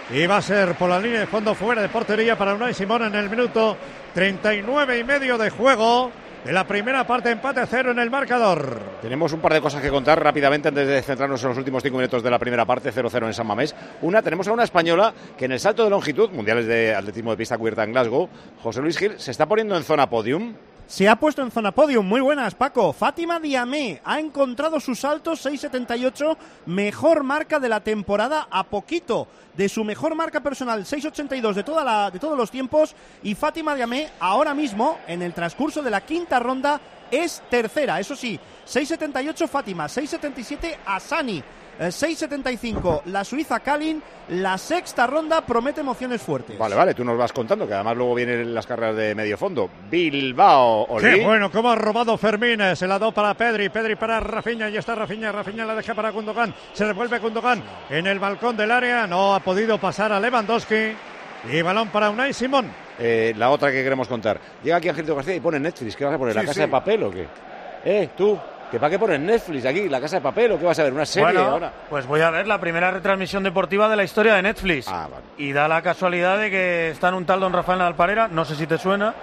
Y va a ser por la línea de fondo fuera de portería para Unai Simón en el minuto 39 y medio de juego. De la primera parte empate cero en el marcador. Tenemos un par de cosas que contar rápidamente antes de centrarnos en los últimos cinco minutos de la primera parte, 0-0 en San Mamés. Una, tenemos a una española que en el salto de longitud, mundiales de atletismo de pista cubierta en Glasgow, José Luis Gil, se está poniendo en zona podium. Se ha puesto en zona podium. Muy buenas, Paco. Fátima Diamé ha encontrado su salto 6.78, mejor marca de la temporada a poquito de su mejor marca personal 6.82 de, toda de todos los tiempos. Y Fátima Diamé, ahora mismo, en el transcurso de la quinta ronda, es tercera. Eso sí, 6.78 Fátima, 6.77 Asani. Eh, 6.75 la Suiza Kalin, la sexta ronda promete emociones fuertes. Vale, vale, tú nos vas contando, que además luego vienen las carreras de medio fondo. Bilbao, Oli. Qué bueno, cómo ha robado Fermín. eh, Se la dio para Pedri, Pedri para Rafinha. Y está Rafinha, Rafinha la deja para Gundogan. Se revuelve Gundogan en el balcón del área. No ha podido pasar a Lewandowski. Y balón para Unai Simón. Eh, la otra que queremos contar. Llega aquí Angelito García y pone Netflix. ¿Qué vas a poner? ¿La Sí, casa sí. de papel o qué? Eh, tú. ¿Que para qué pones Netflix aquí? ¿La casa de papel o qué vas a ver? ¿Una serie Bueno, ahora? Pues voy a ver la primera retransmisión deportiva de la historia de Netflix. Ah, vale. Y da la casualidad de que están un tal don Rafael Alparera, no sé si te suena,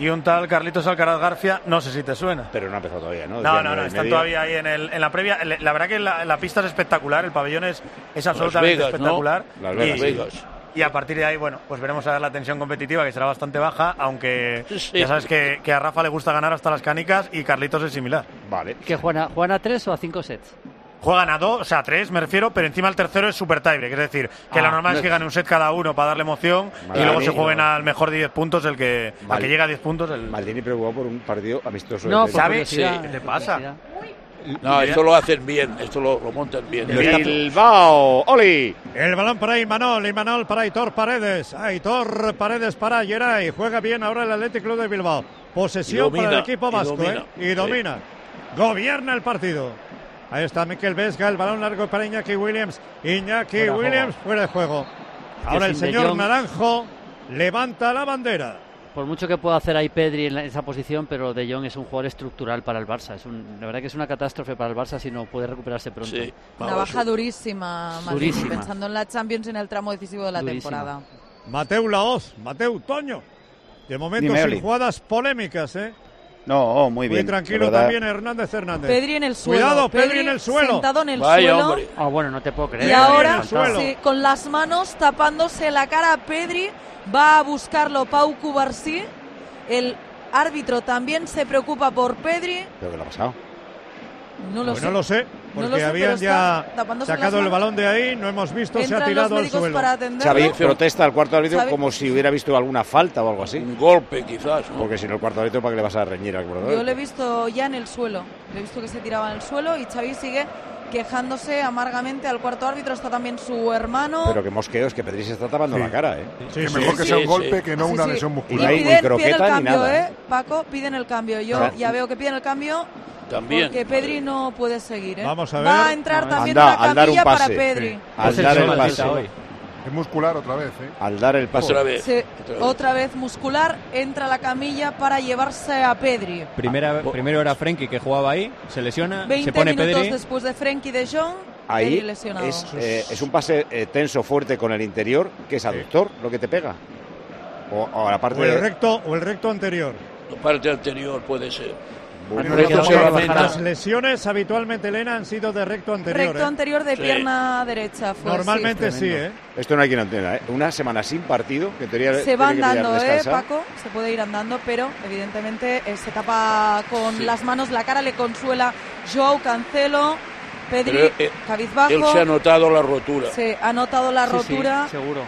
y un tal Carlitos Alcaraz García, no sé si te suena. Pero no ha empezado todavía, ¿no? No, no, no, y están todavía ahí en, el, en la previa. La verdad que la, la pista es espectacular, el pabellón es, es absolutamente Vegas, ¿no? espectacular. Las Y- Vegas. Y a partir de ahí, bueno, pues veremos a ver la tensión competitiva, que será bastante baja, aunque Sí. ya sabes que, que a Rafa le gusta ganar hasta las canicas y Carlitos es similar. Vale. ¿Que juegan a, juegan a tres o a cinco sets? Juegan a dos, o sea, a tres me refiero, pero encima el tercero es super tiebreak, es decir, que Ah, lo normal no es que gane un set cada uno para darle emoción y luego se jueguen al mejor de 10 puntos el que, al que llega a 10 puntos. El... Maldini preocupado por un partido amistoso. No, curiosidad, ¿Qué te pasa? No, esto lo hacen bien, esto lo, lo montan bien. Bilbao, Oli. El balón para Imanol, Imanol para Aitor Paredes. Aitor Paredes para Geray. Juega bien ahora el Athletic Club de Bilbao. Posesión Y domina, para el equipo y vasco. domina. ¿eh? Y domina. Gobierna el partido. Ahí está Miquel Vesga, el balón largo para Iñaki Williams. Iñaki Fuera Williams juego. fuera de juego. Ahora el señor Naranjo levanta la bandera. Por mucho que pueda hacer ahí Pedri en la- esa posición, pero De Jong es un jugador estructural para el Barça. Es un, la verdad que es una catástrofe para el Barça si no puede recuperarse pronto. Una baja durísima, Durísima. pensando en la Champions en el tramo decisivo de la Durísima. temporada. Mateu Laoz, Mateu Toño. De momento Dime, sin Oli. jugadas polémicas, ¿eh? No, oh, muy bien. Muy tranquilo también Hernández Hernández. Pedri en el suelo. Cuidado, Pedri, en el suelo. Sentado en el Vaya, suelo. hombre. Ah, bueno, no te puedo creer. Y ahora, sí, con las manos tapándose la cara Pedri, va a buscarlo Pau Cubarsí. El árbitro también se preocupa por Pedri. ¿Pero qué le ha pasado? No lo Pues sé. no lo sé, porque sé, habían ya sacado el balón de ahí, no hemos visto, se ha tirado al suelo. Xavi protesta al cuarto árbitro Xavi- como si hubiera visto alguna falta o algo así. Un golpe quizás, ¿no? Porque si no, el cuarto árbitro, ¿para qué le vas a reñir al cuarto Yo lo he visto ya en el suelo. Le he visto que se tiraba en el suelo y Xavi sigue quejándose amargamente al cuarto árbitro. Está también su hermano. Pero que mosqueo es que Pedri se está tapando Sí. la cara, ¿eh? Sí, que mejor que sea un golpe que no Sí, una sí. lesión Y muscular. No hay ni piden, piden croqueta ni nada. ¿eh? Paco, piden el cambio. Yo Claro. ya veo que piden el cambio. También. Porque Pedri no puede seguir, ¿eh? Vamos a Va ver. a entrar No, también anda, una camilla para. Pedri. Sí. Al dar el pase. Es muscular otra vez, ¿eh? Al dar el pase. Otra vez. Sí, otra vez muscular, entra a la camilla para llevarse a Pedri. Primera, primero era Frenkie que jugaba ahí, se lesiona, 20 se pone minutos Pedri. después de Frenkie de Jong, Ahí Pedri lesionado. es, eh, es un pase eh, tenso, fuerte con el interior, que es aductor lo que te pega. O, o la parte O el de- recto o el recto anterior. La parte anterior puede ser. Bueno, Las lesiones habitualmente, Elena, han sido de recto anterior. Recto ¿eh? anterior de pierna derecha. Fue, Normalmente sí. sí, ¿eh? Esto no hay quien lo entienda, ¿eh? Una semana sin partido, que teoría Se va andando, ¿eh. Paco? Se puede ir andando, pero evidentemente eh, se tapa con Sí. las manos la cara, le consuela Joao Cancelo. Pedri, Pero, eh, cabizbajo. Él se ha notado la rotura. Se ha notado la Sí, sí, rotura. seguro.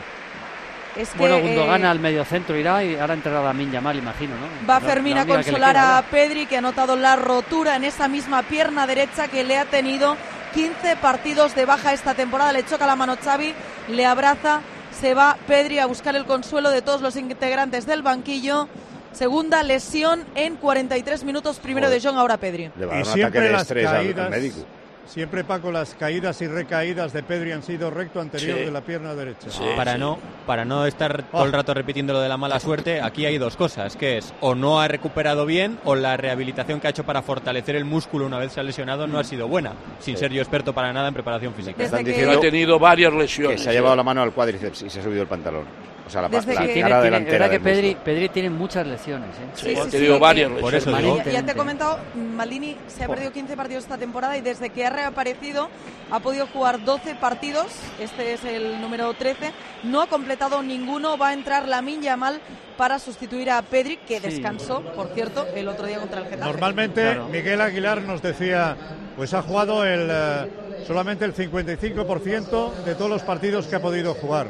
Es que, Bueno, Gundogan eh, al medio centro irá y ahora entrará Lamin Yamal, imagino, ¿no? Va Fermín a consolar queda, a. Pedri, que ha notado la rotura en esa misma pierna derecha que le ha tenido 15 partidos de baja esta temporada. Le choca la mano Xavi, le abraza, se va Pedri a buscar el consuelo de todos los integrantes del banquillo. Segunda lesión en 43 minutos, primero Joder. de Jong, ahora Pedri. Le va a dar un ataque de estrés al- al caídas, médico. Siempre Paco, las caídas y recaídas de Pedri han sido recto anterior Sí. de la pierna derecha. para no para no estar todo el rato repitiendo lo de la mala suerte, aquí hay dos cosas, que es o no ha recuperado bien o la rehabilitación que ha hecho para fortalecer el músculo una vez se ha lesionado no ha sido buena, sin ser yo experto para nada en preparación física. Desde Están que- Ha tenido varias lesiones. que se ha llevado la mano al cuádriceps y se ha subido el pantalón. O sea, la, Desde la que- cara Tiene- delantera verdad que. Pedri, Pedri tiene muchas lesiones, ¿eh? Sí, Sí, ha sí, tenido sí, varias Por eso lesiones. digo. Ya, ya te he comentado, Maldini se ha perdido 15 partidos esta temporada y desde que ha reaparecido ha podido jugar 12 partidos, este es el número 13, no ha completado ninguno, va a entrar Lamin Yamal para sustituir a Pedri, que Sí. descansó, por cierto, el otro día contra el Getafe. Normalmente Claro. Miguel Aguilar nos decía, pues ha jugado el eh, solamente el 55% de todos los partidos que ha podido jugar.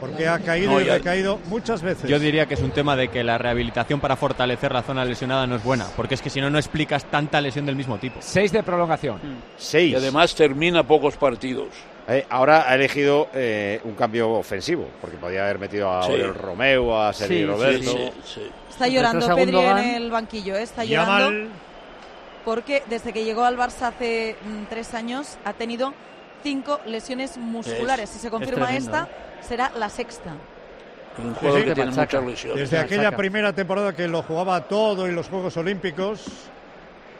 Porque ha caído No, y ya- recaído muchas veces. Yo diría que es un tema de que la rehabilitación para fortalecer la zona lesionada no es buena, porque es que si no, no explicas tanta lesión del mismo tipo. Seis de prolongación. Seis. Y además termina pocos partidos. Eh, ahora ha elegido eh, un cambio ofensivo, porque podía haber metido a Sí. Oriol Romeo, a Sergi Sí, sí, Roberto. Sí, sí. Está llorando Pedri en el banquillo, ¿eh? está llorando Yamal, porque desde que llegó al Barça hace mm, tres años ha tenido cinco lesiones musculares. Si se confirma tremendo, esta, será la sexta. Un jugador sí, que te tiene muchas lesiones. desde la aquella primera temporada que lo jugaba todo en los Juegos Olímpicos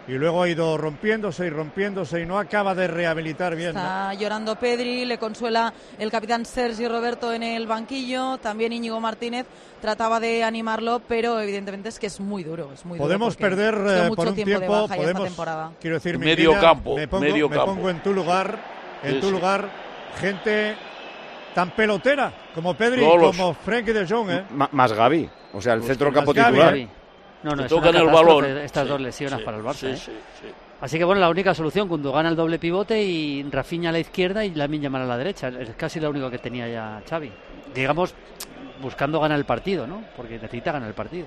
y luego ha ido rompiéndose y rompiéndose y no acaba de rehabilitar bien. ¿no? Está llorando Pedri, le consuela el capitán Sergi Roberto en el banquillo, también Íñigo Martínez trataba de animarlo, pero evidentemente es que es muy duro, es muy duro Podemos porque perder eh, mucho por un tiempo, tiempo, de baja ya esta podemos, temporada. quiero decir, Medio Minguella, campo, me pongo, medio me campo. pongo en tu lugar, en Sí, tu sí. lugar, gente tan pelotera como Pedri, Lolos. como Frenkie de Jong, ¿eh? Más Gaby. O sea, el centro del campo titular. Gavi. No, no, es tocan el balón. estas Sí, dos lesiones sí, para el Barça, sí, ¿eh? sí, sí. Así que bueno, la única solución, Gundogan al doble pivote y Rafinha a la izquierda y Lamin Yamal a la derecha. Es casi lo único que tenía ya Xavi. Digamos, buscando ganar el partido, ¿no? Porque necesita ganar el partido.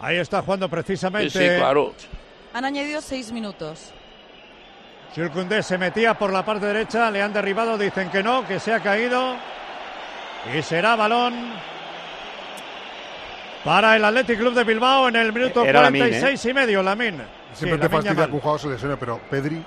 Ahí está jugando precisamente. Sí, sí, claro. Han añadido seis minutos. Koundé se metía por la parte derecha, le han derribado, dicen que no, que se ha caído. Y será balón para el Athletic Club de Bilbao en el minuto Era Lamine, 46 y medio, Lamín. Siempre te fastidia que un jugador se lesione, pero Pedri.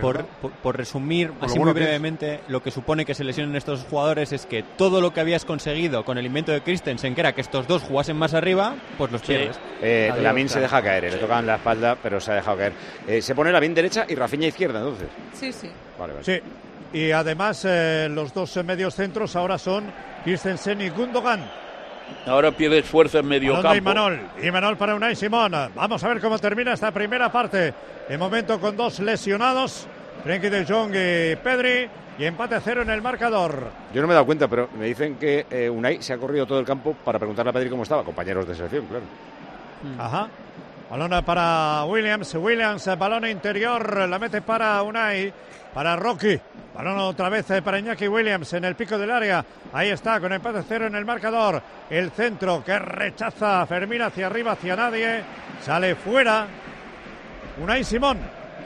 Por, verdad. por- por resumir Por lo así bueno muy es. brevemente, lo que supone que se lesionen estos jugadores es que todo lo que habías conseguido con el invento de Christensen, que era que estos dos jugasen más arriba, pues los Sí. pierdes. Eh, Lamin se deja caer, eh, le tocan la espalda, pero se ha dejado caer. Eh, se pone Lamin derecha y Rafinha izquierda, entonces. Sí, sí. Vale, vale. Sí. Y además eh, los dos medios centros ahora son Christensen y Gundogan. Ahora pierdes fuerza en medio campo. Imanol. Imanol para Unai Simón. Vamos a ver cómo termina esta primera parte. De momento con dos lesionados. Frenkie de Jong y Pedri. Y empate a cero en el marcador. Yo no me he dado cuenta, pero me dicen que eh, Unai se ha corrido todo el campo para preguntarle a Pedri cómo estaba, compañeros de selección, claro. Ajá. Balón para Williams. Williams, balón interior. La mete para Unai. Para Rocky. Balón otra vez eh, para Iñaki Williams en el pico del área. Ahí está, con empate a cero en el marcador. El centro que rechaza Fermín hacia arriba, hacia nadie. Sale fuera. Unai Simón.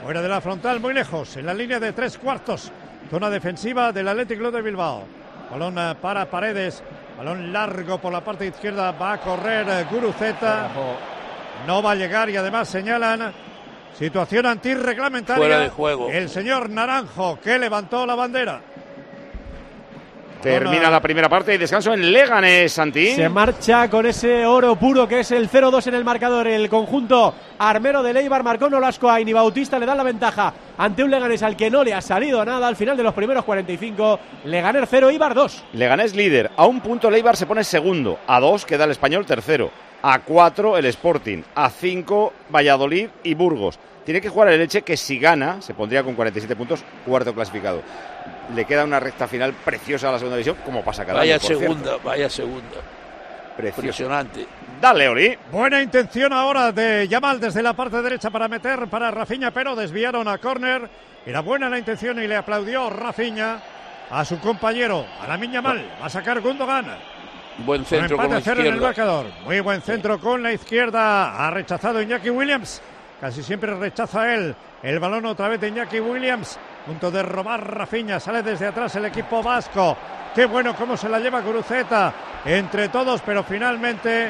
Fuera de la frontal, muy lejos, en la línea de tres cuartos. Zona defensiva del Athletic Club de Bilbao. Balón eh, para Paredes. Balón largo por la parte izquierda. Va a correr eh, Guruceta. No va a llegar y además señalan situación antirreglamentaria. Fuera de juego. El señor Naranjo que levantó la bandera. Termina la primera parte y descanso en Leganés, Santi. Se marcha con ese oro puro que es el 0-2 en el marcador. El conjunto armero de Leibar marcó Nolasco a Ini Bautista, le dan la ventaja ante un Leganés al que no le ha salido nada al final de los primeros 45. Leganés 0, Ibar 2. Leganés líder. A un punto Leibar se pone segundo. A dos queda el español tercero. A cuatro el Sporting. A cinco Valladolid y Burgos. Tiene que jugar el Leche que si gana se pondría con 47 puntos cuarto clasificado. Le queda una recta final preciosa a la segunda división, como pasa cada Vaya año. cierto. segunda, vaya segunda. Precioso. Impresionante. Dale, Oli. Buena intención ahora de Yamal desde la parte derecha para meter para Rafiña, pero desviaron a córner. Era buena la intención y le aplaudió Rafiña a su compañero, a la Yamal. Va a sacar Gundogan. Buen centro Con con la empate a cero en el izquierda. marcador. Muy buen centro con la izquierda. Ha rechazado Iñaki Williams. Casi siempre rechaza él. El balón otra vez de Iñaki Williams. Punto de robar Rafiña. Sale desde atrás el equipo vasco. Qué bueno cómo se la lleva Guruceta. Entre todos, pero finalmente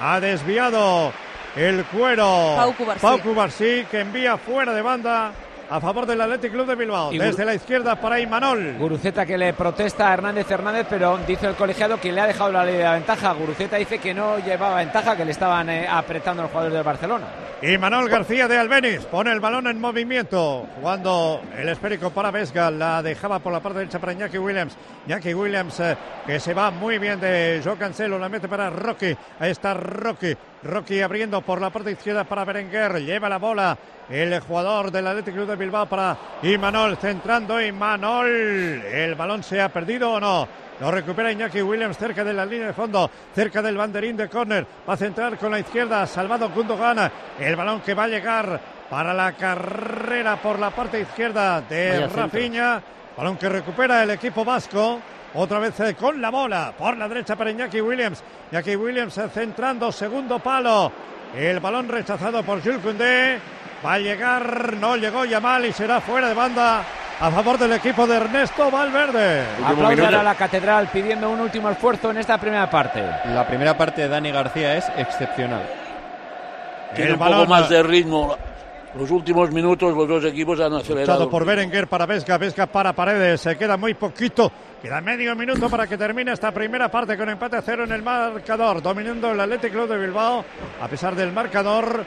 ha desviado el cuero. Pau Cubarsí. Pau Cubarsí, que envía fuera de banda a favor del Athletic Club de Bilbao. Y Desde la izquierda para Imanol. Guruceta que le protesta a Hernández Hernández, pero dice el colegiado que le ha dejado la ley de la ventaja. Guruceta dice que no llevaba ventaja, que le estaban eh, apretando los jugadores del Barcelona. Y Manuel García de Albeniz pone el balón en movimiento. Jugando el esférico para Vesga. La dejaba por la parte derecha para Iñaki Williams. Iñaki Williams eh, que se va muy bien de Joe Cancelo. La mete para Rocky. Ahí está Rocky. Rocky abriendo por la parte izquierda para Berenguer. Lleva la bola el jugador del Atlético Club de Bilbao para Imanol. Centrando Imanol. ¿El balón se ha perdido o no? Lo recupera Iñaki Williams cerca de la línea de fondo, cerca del banderín de córner. Va a centrar con la izquierda, salvado Gundogan. El balón que va a llegar para la carrera por la parte izquierda de. Rafinha. Balón que recupera el equipo vasco. Otra vez eh, con la bola por la derecha para Iñaki Williams. Iñaki Williams eh, centrando, segundo palo. El balón rechazado por Jules Koundé. Va a llegar, no llegó Yamal y será fuera de banda a favor del equipo de Ernesto Valverde. Aplauden a la catedral pidiendo un último esfuerzo en esta primera parte. La primera parte de Dani García es excepcional. Tiene El un poco balón- más de ritmo. Los últimos minutos los dos equipos han acelerado. Por Berenguer para Vesga, Vesga para Paredes. Se queda muy poquito. Queda medio minuto para que termine esta primera parte con empate a cero en el marcador. Dominando el Athletic Club de Bilbao. A pesar del marcador,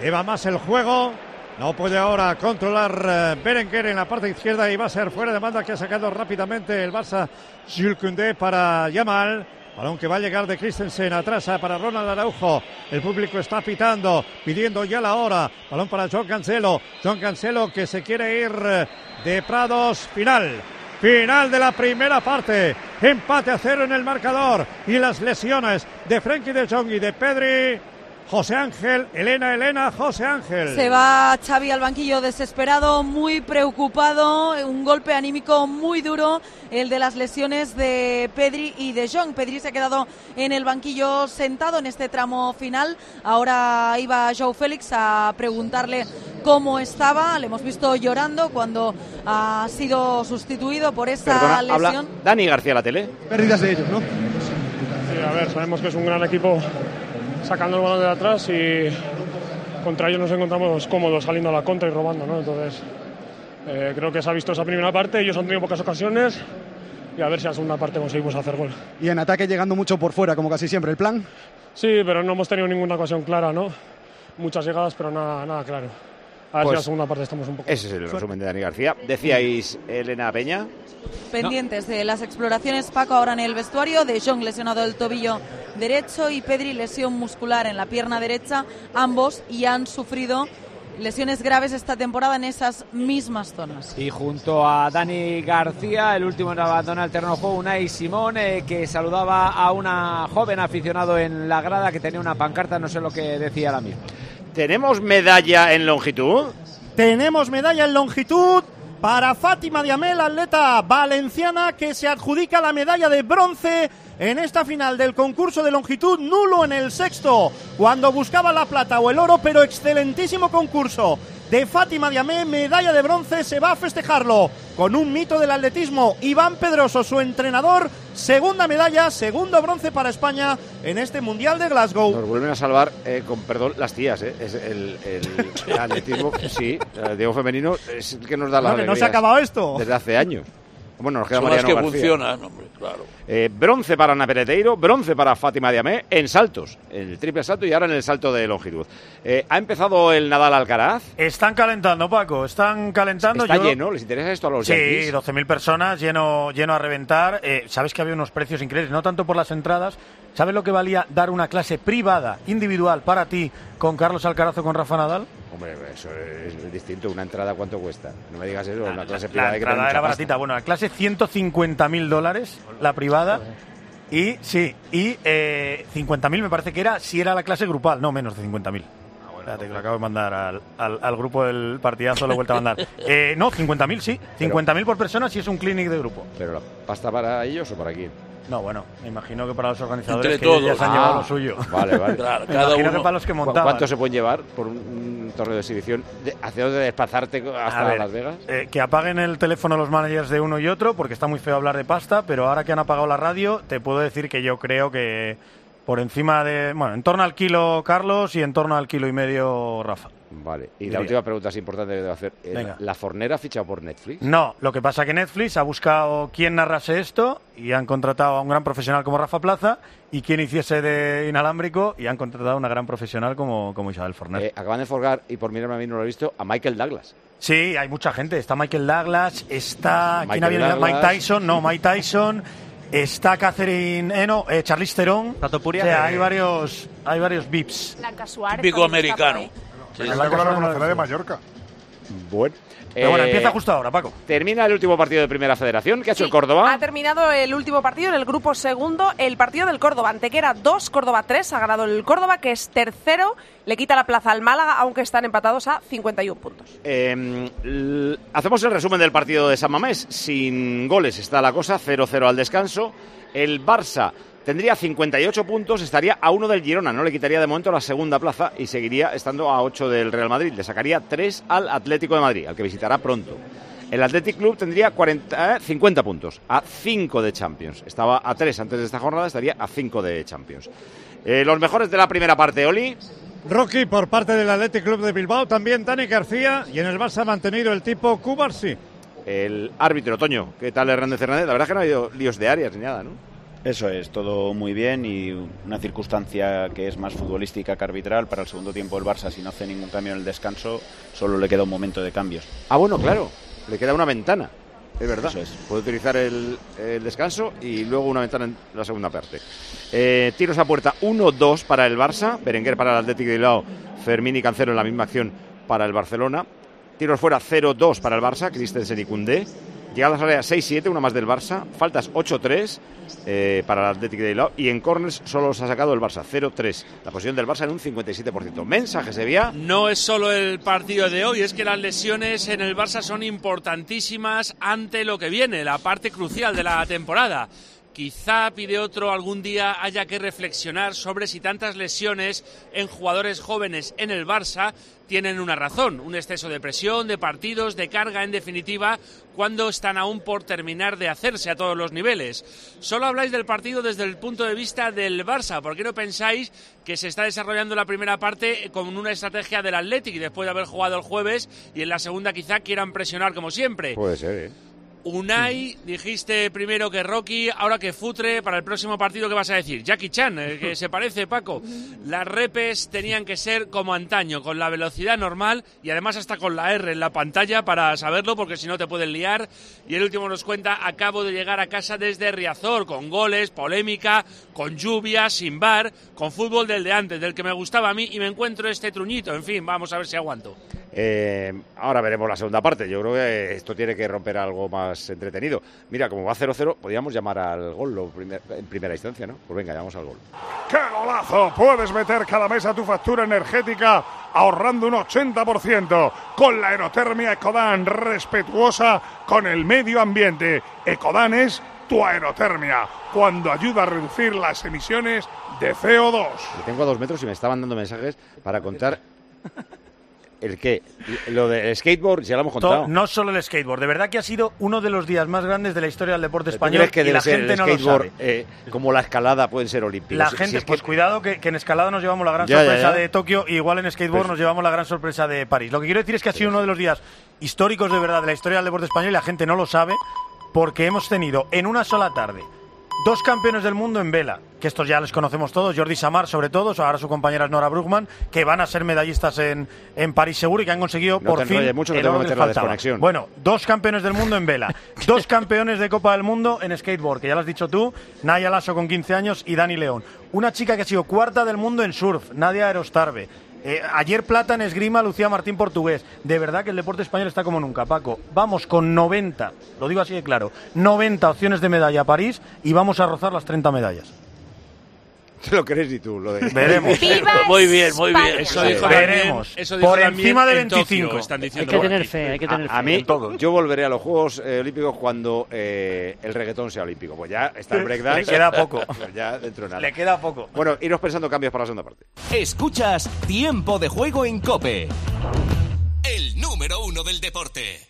lleva más el juego. No puede ahora controlar eh, Berenguer en la parte izquierda y va a ser fuera de banda que ha sacado rápidamente el Barça Jules Koundé para Yamal. Balón que va a llegar de Christensen atrás eh, para Ronald Araujo. El público está pitando, pidiendo ya la hora. Balón para John Cancelo. John Cancelo que se quiere ir eh, de Prados. Final. Final de la primera parte. Empate a cero en el marcador. Y las lesiones de Frenkie de Jong y de Pedri. José Ángel, Elena, Elena, José Ángel. Se va Xavi al banquillo desesperado, muy preocupado, un golpe anímico muy duro, el de las lesiones de Pedri y de Jong. Pedri se ha quedado en el banquillo sentado en este tramo final. Ahora iba Joe Félix a preguntarle cómo estaba. Le hemos visto llorando cuando ha sido sustituido por esa Perdona, lesión. habla Dani García la tele. Pérdidas de ellos, ¿no? Sí, a ver, sabemos que es un gran equipo sacando el balón de atrás y contra ellos nos encontramos cómodos saliendo a la contra y robando, ¿no? Entonces, eh, creo que se ha visto esa primera parte, ellos han tenido pocas ocasiones y a ver si en la segunda parte conseguimos hacer gol. Y en ataque llegando mucho por fuera, como casi siempre. ¿El plan? Sí, pero no hemos tenido ninguna ocasión clara, ¿no? Muchas llegadas, pero nada, nada claro. A ver si en Pues la segunda parte estamos un poco. Ese es el resumen de Dani García. Decíais Elena Peña. Pendientes de las exploraciones, Paco ahora en el vestuario, de Jong lesionado el tobillo derecho y Pedri lesión muscular en la pierna derecha, ambos y han sufrido lesiones graves esta temporada en esas mismas zonas. Y junto a Dani García, el último en abandonar el terreno de juego, Unai Simón, eh, que saludaba a una joven aficionado en la grada que tenía una pancarta, no sé lo que decía ahora mismo. ¿Tenemos medalla en longitud? Tenemos medalla en longitud para Fátima Diamel, atleta valenciana que se adjudica la medalla de bronce en esta final del concurso de longitud nulo en el sexto, cuando buscaba la plata o el oro, pero excelentísimo concurso de Fátima Diamé, medalla de bronce, se va a festejarlo con un mito del atletismo, Iván Pedroso, su entrenador, segunda medalla, segundo bronce para España en este Mundial de Glasgow. Nos vuelven a salvar, eh, con perdón, las tías, ¿eh? Es el, el- el atletismo, sí, el Diego femenino es el que nos da la No, que no se ha acabado esto. Desde hace años. Bueno, nos queda Son las Mariano que García. funcionan, hombre, claro. Eh, bronce para Ana Pereteiro, bronce para Fátima Diamé en saltos, en el triple salto y ahora en el salto de longitud. Eh, ha empezado el Nadal Alcaraz. Están calentando, Paco, están calentando. Está Yo- lleno, ¿les interesa esto a los Sí, yankees? 12.000 personas, lleno, lleno a reventar. Eh, Sabes que había unos precios increíbles, no tanto por las entradas. ¿Sabes lo que valía dar una clase privada, individual, para ti, con Carlos Alcaraz o con Rafa Nadal? Hombre, eso es distinto. ¿Una entrada cuánto cuesta? No me digas eso, una clase La privada entrada mucha era pasta. baratita. Bueno, la clase 150.000 dólares, la privada. Y sí, y eh, 50.000 me parece que era si era la clase grupal, no menos de 50.000. Espérate, que lo acabo de mandar al, al- al grupo del partidazo, lo he vuelto a mandar. Eh, no, 50.000 sí, 50.000 por persona si es un clinic de grupo. ¿Pero la pasta para ellos o para quién? No, bueno, me imagino que para los organizadores Entre que ellos ya todos. se han Ah, llevado lo suyo. Vale, vale. Claro, me cada imagino uno- que para los que ¿Cu- montaban. ¿Cuánto se pueden llevar por un, un torneo de exhibición? De- ¿Hacia dónde desplazarte hasta A ver, Las Vegas? eh, que apaguen el teléfono los managers de uno y otro, porque está muy feo hablar de pasta, pero ahora que han apagado la radio, te puedo decir que yo creo que por encima de. Bueno, en torno al kilo Carlos y en torno al kilo y medio Rafa. Vale. Y Diría. la última pregunta es importante que debo hacer. Eh, Venga. ¿La Fornera ha fichado por Netflix? No, lo que pasa que Netflix ha buscado quién narrase esto y han contratado a un gran profesional como Rafa Plaza y quien hiciese de inalámbrico y han contratado a una gran profesional como, como Isabel Forner. Eh, acaban de forgar, y por mirarme a mí no lo he visto, a Michael Douglas. Sí, hay mucha gente. Está Michael Douglas, está. Mike. Tyson, no, Mike Tyson. Está Catherine. Eh, no, eh, Charlize Theron. O sea, hay varios, hay varios VIPs. Blanca Suárez. Americano. Me encanta con la conocerá de Mallorca. Bueno. Pero bueno, Eh, empieza justo ahora, Paco. Termina el último partido de Primera Federación. ¿Qué ha hecho Sí, el Córdoba? Ha terminado el último partido en el grupo segundo, el partido del Córdoba. Antequera 2, Córdoba 3. Ha ganado el Córdoba, que es tercero. Le quita la plaza al Málaga, aunque están empatados a 51 puntos. Eh, l- hacemos el resumen del partido de San Mamés. Sin goles está la cosa, 0-0 al descanso. El Barça tendría 58 puntos, estaría a uno del Girona, no le quitaría de momento la segunda plaza y seguiría estando a 8 del Real Madrid. Le sacaría 3 al Atlético de Madrid, al que visitará pronto. El Athletic Club tendría 40, eh, 50 puntos, a 5 de Champions. Estaba a 3 antes de esta jornada, estaría a 5 de Champions. Eh, los mejores de la primera parte, Oli. Rocky por parte del Athletic Club de Bilbao, también Dani García y en el Barça ha mantenido el tipo Cubarsi. El árbitro, Toño. ¿Qué tal Hernández Hernández? La verdad es que no ha habido líos de áreas ni nada, ¿no? Eso es, todo muy bien y una circunstancia que es más futbolística que arbitral. Para el segundo tiempo el Barça, si no hace ningún cambio en el descanso, solo le queda un momento de cambios. Ah, bueno, claro. Le queda una ventana. Es verdad. Eso es. Puede utilizar el, el descanso y luego una ventana en la segunda parte. Eh, tiros a puerta 1-2 para el Barça. Berenguer para el Atlético de Bilbao. Fermín y Cancelo en la misma acción para el Barcelona. Tiros fuera 0-2 para el Barça. Christensen y Koundé. Llegadas a la área 6-7, una más del Barça. Faltas 8-3 eh, para el Atlético de. Y en corners solo se ha sacado el Barça, 0-3. La posición del Barça en un 57%. Mensaje se veía. No es solo el partido de hoy, es que las lesiones en el Barça son importantísimas ante lo que viene, la parte crucial de la temporada. Quizá pide otro algún día haya que reflexionar sobre si tantas lesiones en jugadores jóvenes en el Barça tienen una razón, un exceso de presión, de partidos, de carga en definitiva, cuando están aún por terminar de hacerse a todos los niveles. Solo habláis del partido desde el punto de vista del Barça, ¿por qué no pensáis que se está desarrollando la primera parte con una estrategia del Athletic después de haber jugado el jueves y en la segunda quizá quieran presionar como siempre? Puede ser, ¿eh? Unai, dijiste primero que Rocky, ahora que Futre, para el próximo partido, ¿qué vas a decir? Jackie Chan, eh, que se parece, Paco. Las repes tenían que ser como antaño, con la velocidad normal y además hasta con la R en la pantalla para saberlo, porque si no te pueden liar. Y el último nos cuenta, acabo de llegar a casa desde Riazor, con goles, polémica, con lluvia, sin bar, con fútbol del de antes, del que me gustaba a mí, y me encuentro este truñito. En fin, vamos a ver si aguanto. Eh, ahora veremos la segunda parte. Yo creo que esto tiene que romper algo más entretenido. Mira, como va 0-0, podríamos llamar al gol lo primer- en primera instancia, ¿no? Pues venga, llamamos al gol. ¡Qué golazo! Puedes meter cada mes a tu factura energética ahorrando un 80% con la aerotermia Ecodan, respetuosa con el medio ambiente. Ecodan es tu aerotermia, cuando ayuda a reducir las emisiones de CO2. Le tengo a dos metros y me estaban dando mensajes para contar ¿El qué? Lo del skateboard, ya lo hemos contado. No solo el skateboard, de verdad que ha sido uno de los días más grandes de la historia del deporte ¿Tú español que y la gente el no lo sabe. eh, como la escalada pueden ser olímpicos? La gente, si es que- pues cuidado que, que en escalada nos llevamos la gran Ya, ya, sorpresa ya. de Tokio y igual en skateboard Pues- nos llevamos la gran sorpresa de París. Lo que quiero decir es que ha sido uno de los días históricos de verdad de la historia del deporte español y la gente no lo sabe porque hemos tenido en una sola tarde dos campeones del mundo en vela, que estos ya les conocemos todos, Jordi Samar sobre todo, ahora su compañera es Nora Brugman, que van a ser medallistas en, en París seguro y que han conseguido No por fin mucho, que el oro que desconexión. Bueno, dos campeones del mundo en vela, dos campeones de Copa del Mundo en skateboard, que ya lo has dicho tú, Naya Lasso con 15 años y Dani León. Una chica que ha sido cuarta del mundo en surf, Nadia Aerostarbe. Eh, ayer plata en esgrima, Lucía Martín Portugués. De verdad que el deporte español está como nunca, Paco. Vamos con 90, lo digo así de claro, 90 opciones de medalla a París y vamos a rozar las 30 medallas. Te lo crees y tú, lo de... Veremos. ¡Viva Muy bien, muy bien. Eso dijo Veremos. también, eso dijo Por encima de en Tokio, 25. están Hay diciendo que por tener fe, hay que tener A, a fe. mí, yo volveré a los Juegos eh, Olímpicos cuando eh, el reggaetón sea olímpico. Pues ya está el breakdance. Le queda poco. Ya dentro de nada. Le queda poco. Bueno, iros pensando cambios para la segunda parte. Escuchas Tiempo de Juego en Cope. El número uno del deporte.